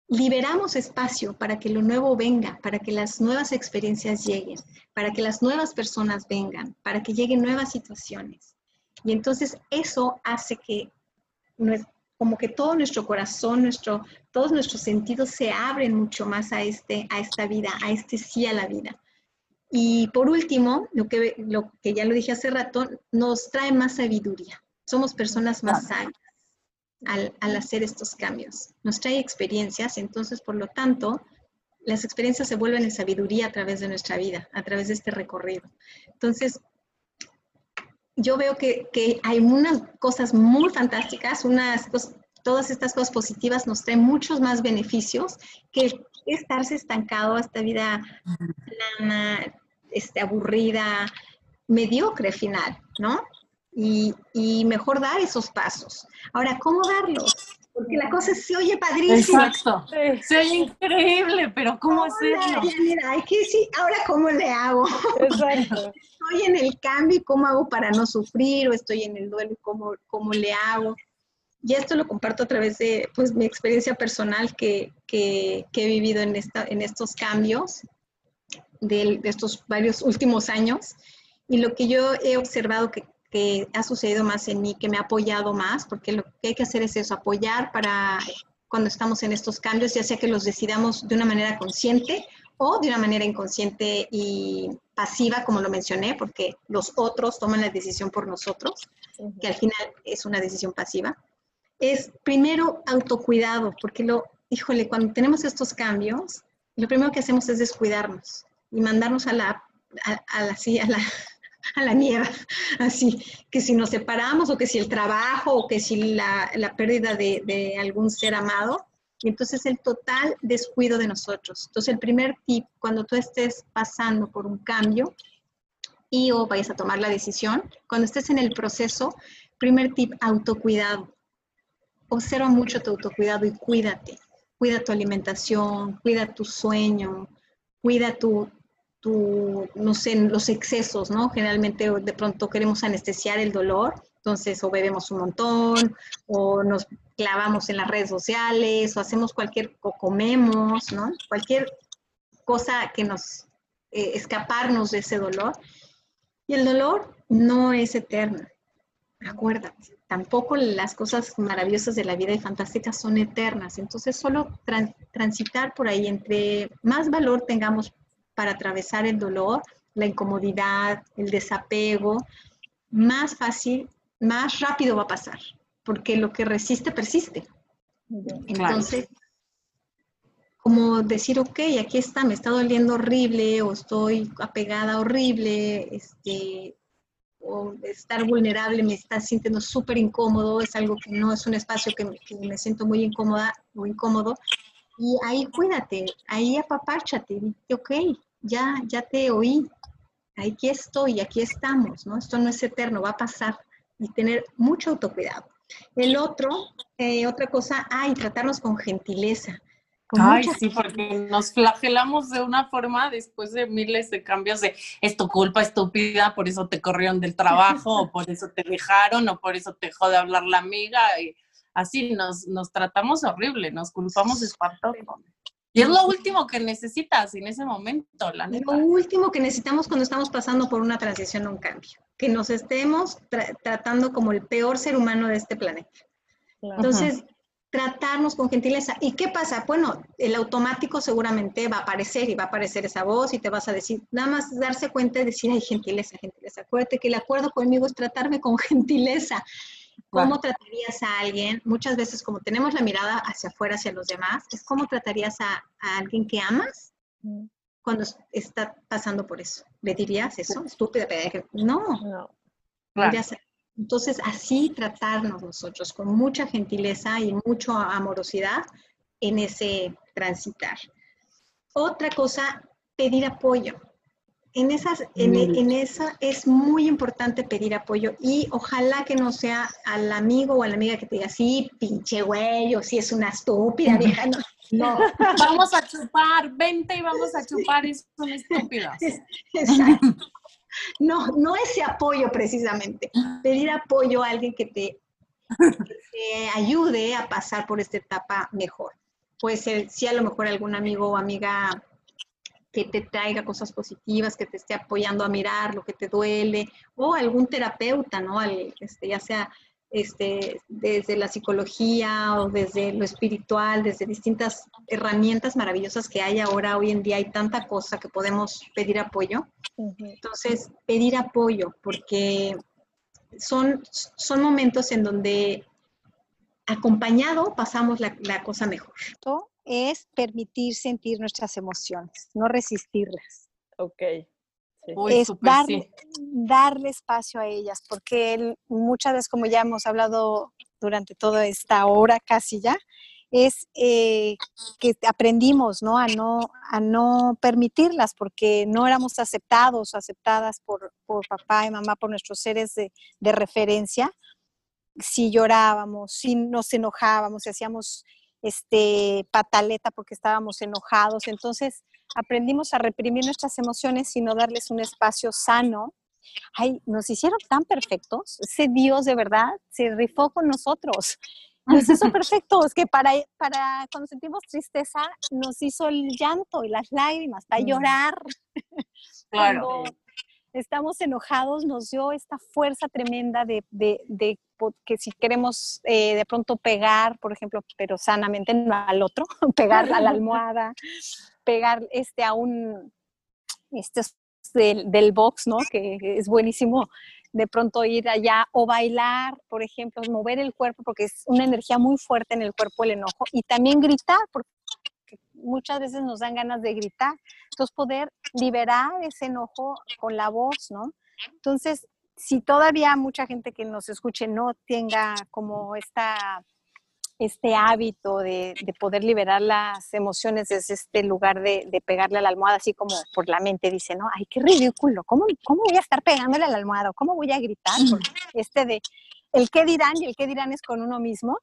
Speaker 4: liberamos espacio para que lo nuevo venga, para que las nuevas experiencias lleguen, para que las nuevas personas vengan, para que lleguen nuevas situaciones. Y entonces eso hace que como que todo nuestro corazón, nuestro, todos nuestros sentidos se abren mucho más a, este, a esta vida, a este sí a la vida. Y por último, lo que, lo que ya lo dije hace rato, nos trae más sabiduría. Somos personas más sabias al, hacer estos cambios. Nos trae experiencias, entonces, por lo tanto, las experiencias se vuelven en sabiduría a través de nuestra vida, a través de este recorrido. Entonces, yo veo que, hay unas cosas muy fantásticas, unas todas estas cosas positivas nos traen muchos más beneficios que estarse estancado a esta vida plana, este, aburrida, mediocre final, ¿no? y, mejor dar esos pasos. Ahora, ¿cómo darlos? Porque la cosa se oye padrísima.
Speaker 3: Exacto. Se oye increíble, pero ¿cómo hacerlo?
Speaker 4: Mira, hay que decir, ahora ¿cómo le hago? Exacto. estoy en el cambio cómo hago para no sufrir, o estoy en el duelo cómo, cómo le hago. Y esto lo comparto a través de pues, mi experiencia personal que, que, he vivido en, esta, en estos cambios de, de estos varios últimos años. Y lo que yo he observado que que ha sucedido más en mí, que me ha apoyado más, porque lo que hay que hacer es eso, apoyar para cuando estamos en estos cambios, ya sea que los decidamos de una manera consciente o de una manera inconsciente y pasiva, como lo mencioné, porque los otros toman la decisión por nosotros, que al final es una decisión pasiva. Es primero autocuidado, porque lo, híjole, cuando tenemos estos cambios, lo primero que hacemos es descuidarnos y mandarnos a la, a, la, a la, a la mierda, así, que si nos separamos o que si el trabajo o que si la, la pérdida de, de, algún ser amado, y entonces el total descuido de nosotros. Entonces el primer tip, cuando tú estés pasando por un cambio y o vayas a tomar la decisión, cuando estés en el proceso, primer tip, autocuidado. Observa mucho tu autocuidado y cuídate. Cuida tu alimentación, cuida tu sueño, cuida tu, no sé, los excesos, ¿no? Generalmente de pronto queremos anestesiar el dolor, entonces o bebemos un montón, o nos clavamos en las redes sociales, o hacemos cualquier, o comemos, ¿no? Cualquier cosa que nos eh, escaparnos de ese dolor. Y el dolor no es eterno, acuérdate. Tampoco las cosas maravillosas de la vida y fantásticas son eternas. Entonces, solo transitar por ahí, entre más valor tengamos para atravesar el dolor, la incomodidad, el desapego, más fácil, más rápido va a pasar, porque lo que resiste persiste. Entonces, como decir, ok, aquí está, me está doliendo horrible, o estoy apegada horrible, este, o estar vulnerable me está sintiendo súper incómodo, es algo que no es un espacio que me, que me siento muy incómoda o incómodo. Y ahí cuídate, ahí apapárchate, ok, ya, ya te oí, aquí estoy, aquí estamos, ¿no? Esto no es eterno, va a pasar y tener mucho autocuidado. El otro, eh, otra cosa, ay, tratarnos con gentileza.
Speaker 3: Ay, sí, porque nos flagelamos de una forma después de miles de cambios de es tu culpa estúpida, por eso te corrieron del trabajo, o por eso te dejaron, o por eso te dejó de hablar la amiga. Y así nos, nos tratamos horrible, nos culpamos espantoso. Y es lo último que necesitas en ese momento, la neta.
Speaker 6: Lo último que necesitamos cuando estamos pasando por una transición o un cambio, que nos estemos tratando como el peor ser humano de este planeta. Entonces, tratarnos con gentileza. ¿Y qué pasa? Bueno, el automático seguramente va a aparecer y va a aparecer esa voz y te vas a decir, nada más darse cuenta y decir, ay, gentileza, gentileza. Acuérdate que el acuerdo conmigo es tratarme con gentileza. ¿Cómo tratarías a alguien? Muchas veces como tenemos la mirada hacia afuera, hacia los demás, es cómo tratarías a, alguien que amas mm. cuando está pasando por eso. ¿Le dirías eso? Estúpida, no. no. Entonces, así tratarnos nosotros con mucha gentileza y mucha amorosidad en ese transitar. Otra cosa, pedir apoyo. En, esas, en, en, esa es muy importante pedir apoyo y ojalá que no sea al amigo o a la amiga que te diga, sí, pinche güey, o si es una estúpida vieja. No,
Speaker 3: no. vamos a chupar, vente y vamos a chupar, y son estúpidas.
Speaker 6: Exacto. No, no ese apoyo precisamente. Pedir apoyo a alguien que te, ayude a pasar por esta etapa mejor. Puede ser, si a lo mejor algún amigo o amiga que te traiga cosas positivas, que te esté apoyando a mirar lo que te duele, o algún terapeuta, ¿no? este, ya sea este, desde la psicología o desde lo espiritual, desde distintas herramientas maravillosas que hay ahora, hoy en día hay tanta cosa que podemos pedir apoyo. Entonces, pedir apoyo, porque son, son momentos en donde acompañado pasamos la, la cosa mejor
Speaker 4: es permitir sentir nuestras emociones, no resistirlas.
Speaker 5: Ok.
Speaker 4: Es darle espacio a ellas, porque muchas veces, como ya hemos hablado durante toda esta hora casi ya, es eh, que aprendimos ¿no? A, no, a no permitirlas porque no éramos aceptados o aceptadas por, por, papá y mamá, por nuestros seres de, de referencia. Si llorábamos, si nos enojábamos, si hacíamos este, pataleta porque estábamos enojados. Entonces aprendimos a reprimir nuestras emociones y no darles un espacio sano. Ay, nos hicieron tan perfectos. Ese Dios de verdad se rifó con nosotros. Nos hizo perfectos, que para, para cuando sentimos tristeza nos hizo el llanto y las lágrimas, para llorar.
Speaker 3: Claro
Speaker 4: estamos enojados, nos dio esta fuerza tremenda de, que si queremos eh, de pronto pegar, por ejemplo, pero sanamente no al otro, pegar a la almohada, pegar este a un, este del, del box, ¿no? Que es buenísimo de pronto ir allá o bailar, por ejemplo, mover el cuerpo porque es una energía muy fuerte en el cuerpo el enojo y también gritar porque muchas veces nos dan ganas de gritar. Entonces, poder liberar ese enojo con la voz, ¿no? Entonces, si todavía mucha gente que nos escuche no tenga como esta, este hábito de, poder liberar las emociones desde este lugar de, pegarle a la almohada, así como por la mente dice, ¿no? Ay, qué ridículo, ¿cómo, cómo voy a estar pegándole a la almohada? ¿Cómo voy a gritar? este de, el qué dirán y el qué dirán es con uno mismo,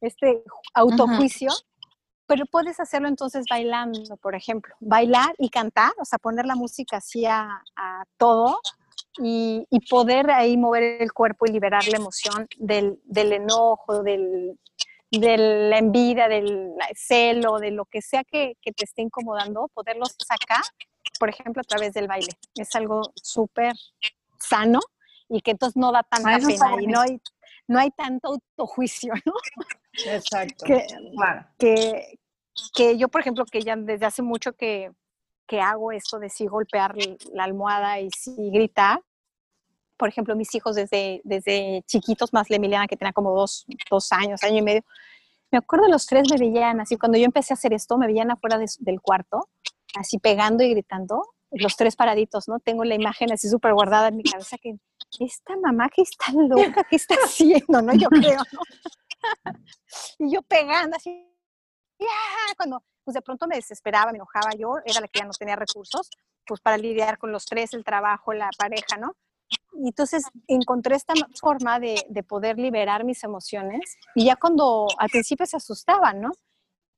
Speaker 4: este autojuicio pero puedes hacerlo entonces bailando, por ejemplo, bailar y cantar, o sea, poner la música así a, todo y, poder ahí mover el cuerpo y liberar la emoción del, enojo, del, de la envidia, del celo, de lo que sea que, te esté incomodando, poderlos sacar, por ejemplo, a través del baile. Es algo súper sano y que entonces no da tanta ah, pena y no hay, no hay tanto autojuicio, ¿no?
Speaker 5: Exacto.
Speaker 4: Que, que, que, yo, por ejemplo, que ya desde hace mucho que, que hago esto de sí golpear la almohada y sí gritar, por ejemplo, mis hijos desde, desde chiquitos, más la Emiliana que tenía como dos, dos años, año y medio, me acuerdo los tres me veían así, cuando yo empecé a hacer esto, me veían afuera del cuarto, así pegando y gritando, los tres paraditos, ¿no? Tengo la imagen así súper guardada en mi cabeza que esta mamá que está loca, ¿qué está haciendo? ¿No? Yo creo, ¿no? y yo pegando así, cuando pues de pronto me desesperaba, me enojaba yo, era la que ya no tenía recursos, pues para lidiar con los tres, el trabajo, la pareja, ¿no? Y entonces encontré esta forma de, de poder liberar mis emociones y ya cuando al principio se asustaban, ¿no?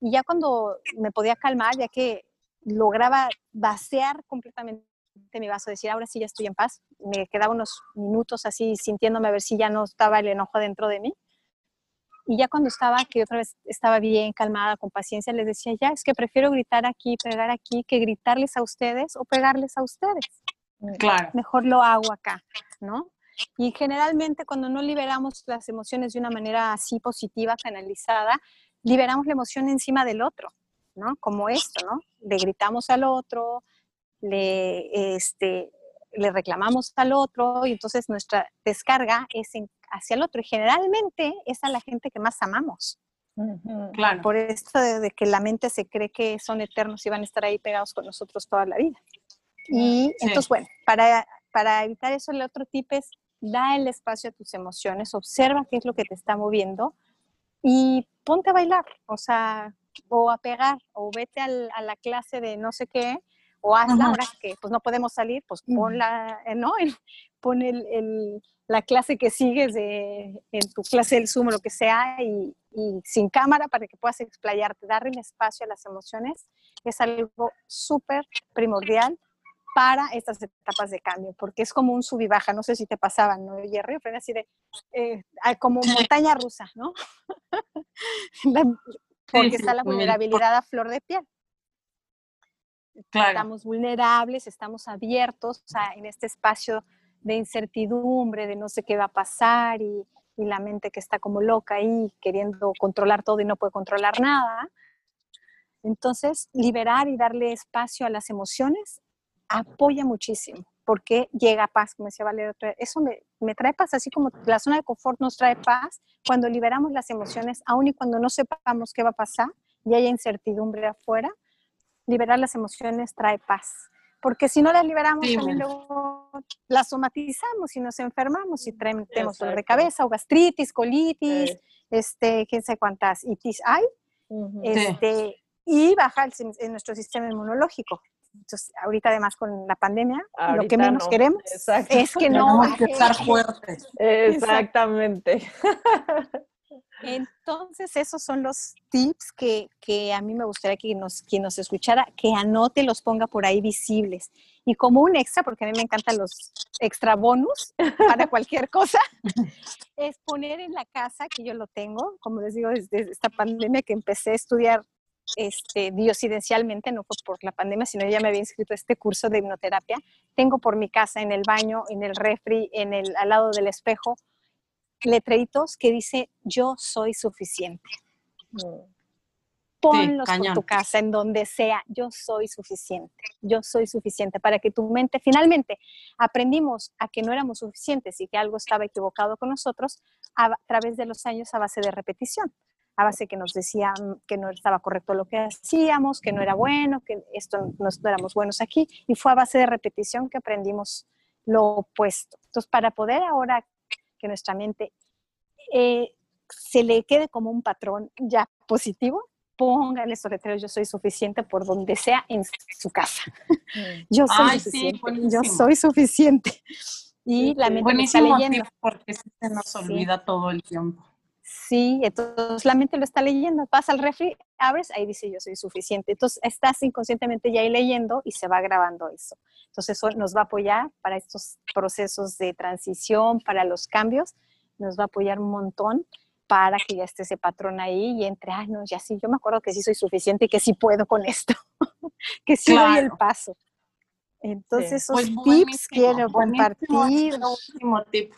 Speaker 4: Y ya cuando me podía calmar, ya que lograba vaciar completamente mi vaso, decir, ahora sí ya estoy en paz, me quedaba unos minutos así sintiéndome a ver si ya no estaba el enojo dentro de mí Y ya cuando estaba, que otra vez estaba bien, calmada, con paciencia, les decía, ya, es que prefiero gritar aquí, pegar aquí, que gritarles a ustedes o pegarles a ustedes.
Speaker 3: Claro.
Speaker 4: Mejor lo hago acá, ¿no? Y generalmente cuando no liberamos las emociones de una manera así positiva, canalizada, liberamos la emoción encima del otro, ¿no? Como esto, ¿no? Le gritamos al otro, le, este, le reclamamos al otro y entonces nuestra descarga es hacia el otro. Y generalmente es a la gente que más amamos.
Speaker 3: Claro.
Speaker 4: Por esto de, que la mente se cree que son eternos y van a estar ahí pegados con nosotros toda la vida. Y entonces, bueno, para, para evitar eso, el otro tip es da el espacio a tus emociones, observa qué es lo que te está moviendo y ponte a bailar, o sea, o a pegar, o vete a la clase de no sé qué, o hazla, ahora que pues no podemos salir, pues ponla, eh, ¿no? Pon el, la clase que sigues de, en tu clase del Zoom lo que sea y, y, sin cámara para que puedas explayarte, darle el espacio a las emociones es algo súper primordial para estas etapas de cambio, porque es como un sub y baja, no sé si te pasaban, ¿no, Jerry? Fue así de, eh, como montaña rusa, ¿no? porque está la vulnerabilidad a flor de piel. Estamos vulnerables, estamos abiertos en este espacio de incertidumbre, de no sé qué va a pasar y, y la mente que está como loca ahí queriendo controlar todo y no puede controlar nada. Entonces, liberar y darle espacio a las emociones apoya muchísimo porque llega paz, como decía Valeria, eso me, me, trae paz, así como la zona de confort nos trae paz, cuando liberamos las emociones, aun y cuando no sepamos qué va a pasar y haya incertidumbre afuera, liberar las emociones trae paz. Porque si no las liberamos, también luego las somatizamos y nos enfermamos y tenemos dolor de cabeza o gastritis, colitis, este, quién sabe cuántas itis hay, este, y baja el, nuestro sistema inmunológico. Entonces, ahorita además con la pandemia, lo que menos queremos es que no...
Speaker 3: Hay que estar fuertes.
Speaker 5: Exactamente.
Speaker 4: Entonces, esos son los tips que, que, a mí me gustaría que nos, quien nos escuchara, que anote, los ponga por ahí visibles. Y como un extra, porque a mí me encantan los extra bonus para cualquier cosa, es poner en la casa, que yo lo tengo, como les digo, desde esta pandemia que empecé a estudiar este, diosidencialmente, no fue por la pandemia, sino ya me había inscrito a este curso de hipnoterapia. Tengo por mi casa, en el baño, en el refri, en el, al lado del espejo, letreritos que dice yo soy suficiente. Mm. Ponlos por tu casa, en donde sea, yo soy suficiente, yo soy suficiente, para que tu mente, finalmente, aprendimos a que no éramos suficientes y que algo estaba equivocado con nosotros a través de los años a base de repetición a base que nos decían que no estaba correcto lo que hacíamos, que no era bueno, que esto no, éramos buenos aquí, y fue a base de repetición que aprendimos lo opuesto. Entonces, para poder ahora que nuestra mente eh, se le quede como un patrón ya positivo, póngale esos letreros, yo soy suficiente por donde sea en su casa. Mm. Yo soy suficiente, yo soy suficiente. Y la mente está leyendo.
Speaker 3: porque se nos olvida todo el tiempo.
Speaker 4: Sí, entonces la mente lo está leyendo, pasa al refri, abres, ahí dice yo soy suficiente. Entonces estás inconscientemente ya ahí leyendo y se va grabando eso. Entonces eso nos va a apoyar para estos procesos de transición, para los cambios, nos va a apoyar un montón para que ya esté ese patrón ahí y entre, ay, no, ya sí, yo me acuerdo que sí soy suficiente y que sí puedo con esto, que sí doy el paso. Entonces, esos pues tips quiero compartir.
Speaker 3: Último tip.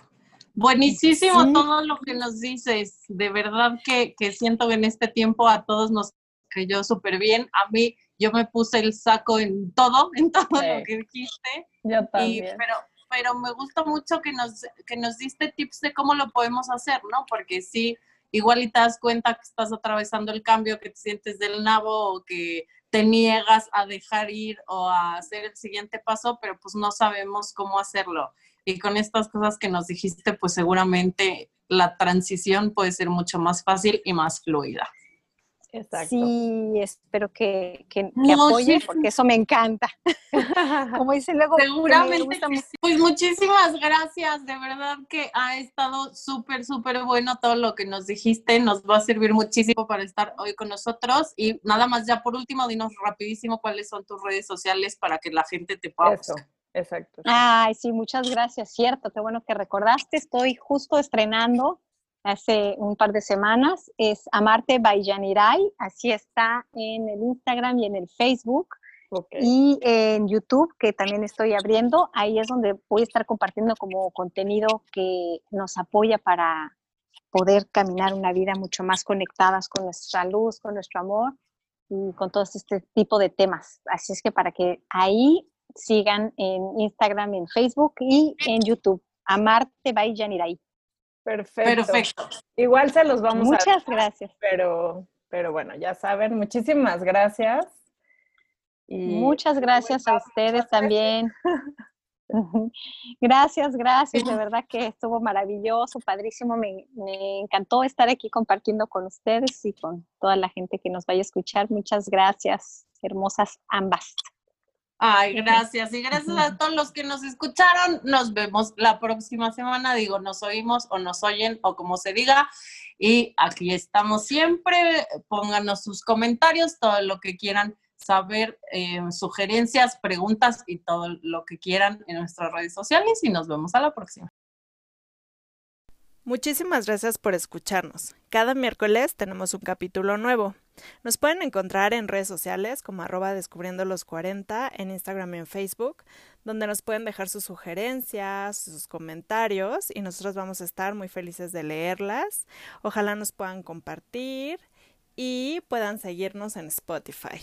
Speaker 3: Buenísimo todo lo que nos dices. De verdad que, siento que en este tiempo a todos nos creyó súper bien. A mí, yo me puse el saco en todo, en todo lo que dijiste.
Speaker 5: Yo también.
Speaker 3: pero, pero me gusta mucho que nos, que nos diste tips de cómo lo podemos hacer, ¿no? Porque sí, igual y te das cuenta que estás atravesando el cambio, que te sientes del nabo o que te niegas a dejar ir o a hacer el siguiente paso, pero pues no sabemos cómo hacerlo. Y con estas cosas que nos dijiste, pues seguramente la transición puede ser mucho más fácil y más fluida.
Speaker 4: Exacto. Sí, espero que, que, apoye, porque eso me encanta. Como dice luego.
Speaker 3: Seguramente. Pues muchísimas gracias, de verdad que ha estado súper, súper bueno todo lo que nos dijiste, nos va a servir muchísimo para estar hoy con nosotros. Y nada más, ya por último, dinos rapidísimo cuáles son tus redes sociales para que la gente te pueda buscar.
Speaker 5: Exacto.
Speaker 4: Ay, sí, muchas gracias, cierto, qué bueno que recordaste. Estoy justo estrenando hace un par de semanas. Es Amarte Bayaniray, así está en el Instagram y en el Facebook. Y en YouTube, que también estoy abriendo, ahí es donde voy a estar compartiendo como contenido que nos apoya para poder caminar una vida mucho más conectadas con nuestra luz, con nuestro amor y con todo este tipo de temas. Así es que para que ahí sigan en Instagram, en Facebook y en YouTube. Amarte by Yaniray.
Speaker 5: Perfecto. Perfecto. Igual se los vamos
Speaker 4: a Muchas gracias.
Speaker 5: Pero, pero bueno, ya saben, muchísimas gracias.
Speaker 4: Muchas gracias a ustedes también. Gracias, gracias, de verdad que estuvo maravilloso, padrísimo, me, me, encantó estar aquí compartiendo con ustedes y con toda la gente que nos vaya a escuchar. Muchas gracias, hermosas ambas.
Speaker 3: Ay, gracias. Y gracias a todos los que nos escucharon. Nos vemos la próxima semana. Digo, nos oímos o nos oyen o como se diga. Y aquí estamos siempre. Pónganos sus comentarios, todo lo que quieran saber, eh, sugerencias, preguntas y todo lo que quieran en nuestras redes sociales. Y nos vemos a la próxima.
Speaker 2: Muchísimas gracias por escucharnos. Cada miércoles tenemos un capítulo nuevo. Nos pueden encontrar en redes sociales como arroba descubriendo los 40 en Instagram y en Facebook, donde nos pueden dejar sus sugerencias, sus comentarios y nosotros vamos a estar muy felices de leerlas. Ojalá nos puedan compartir y puedan seguirnos en Spotify.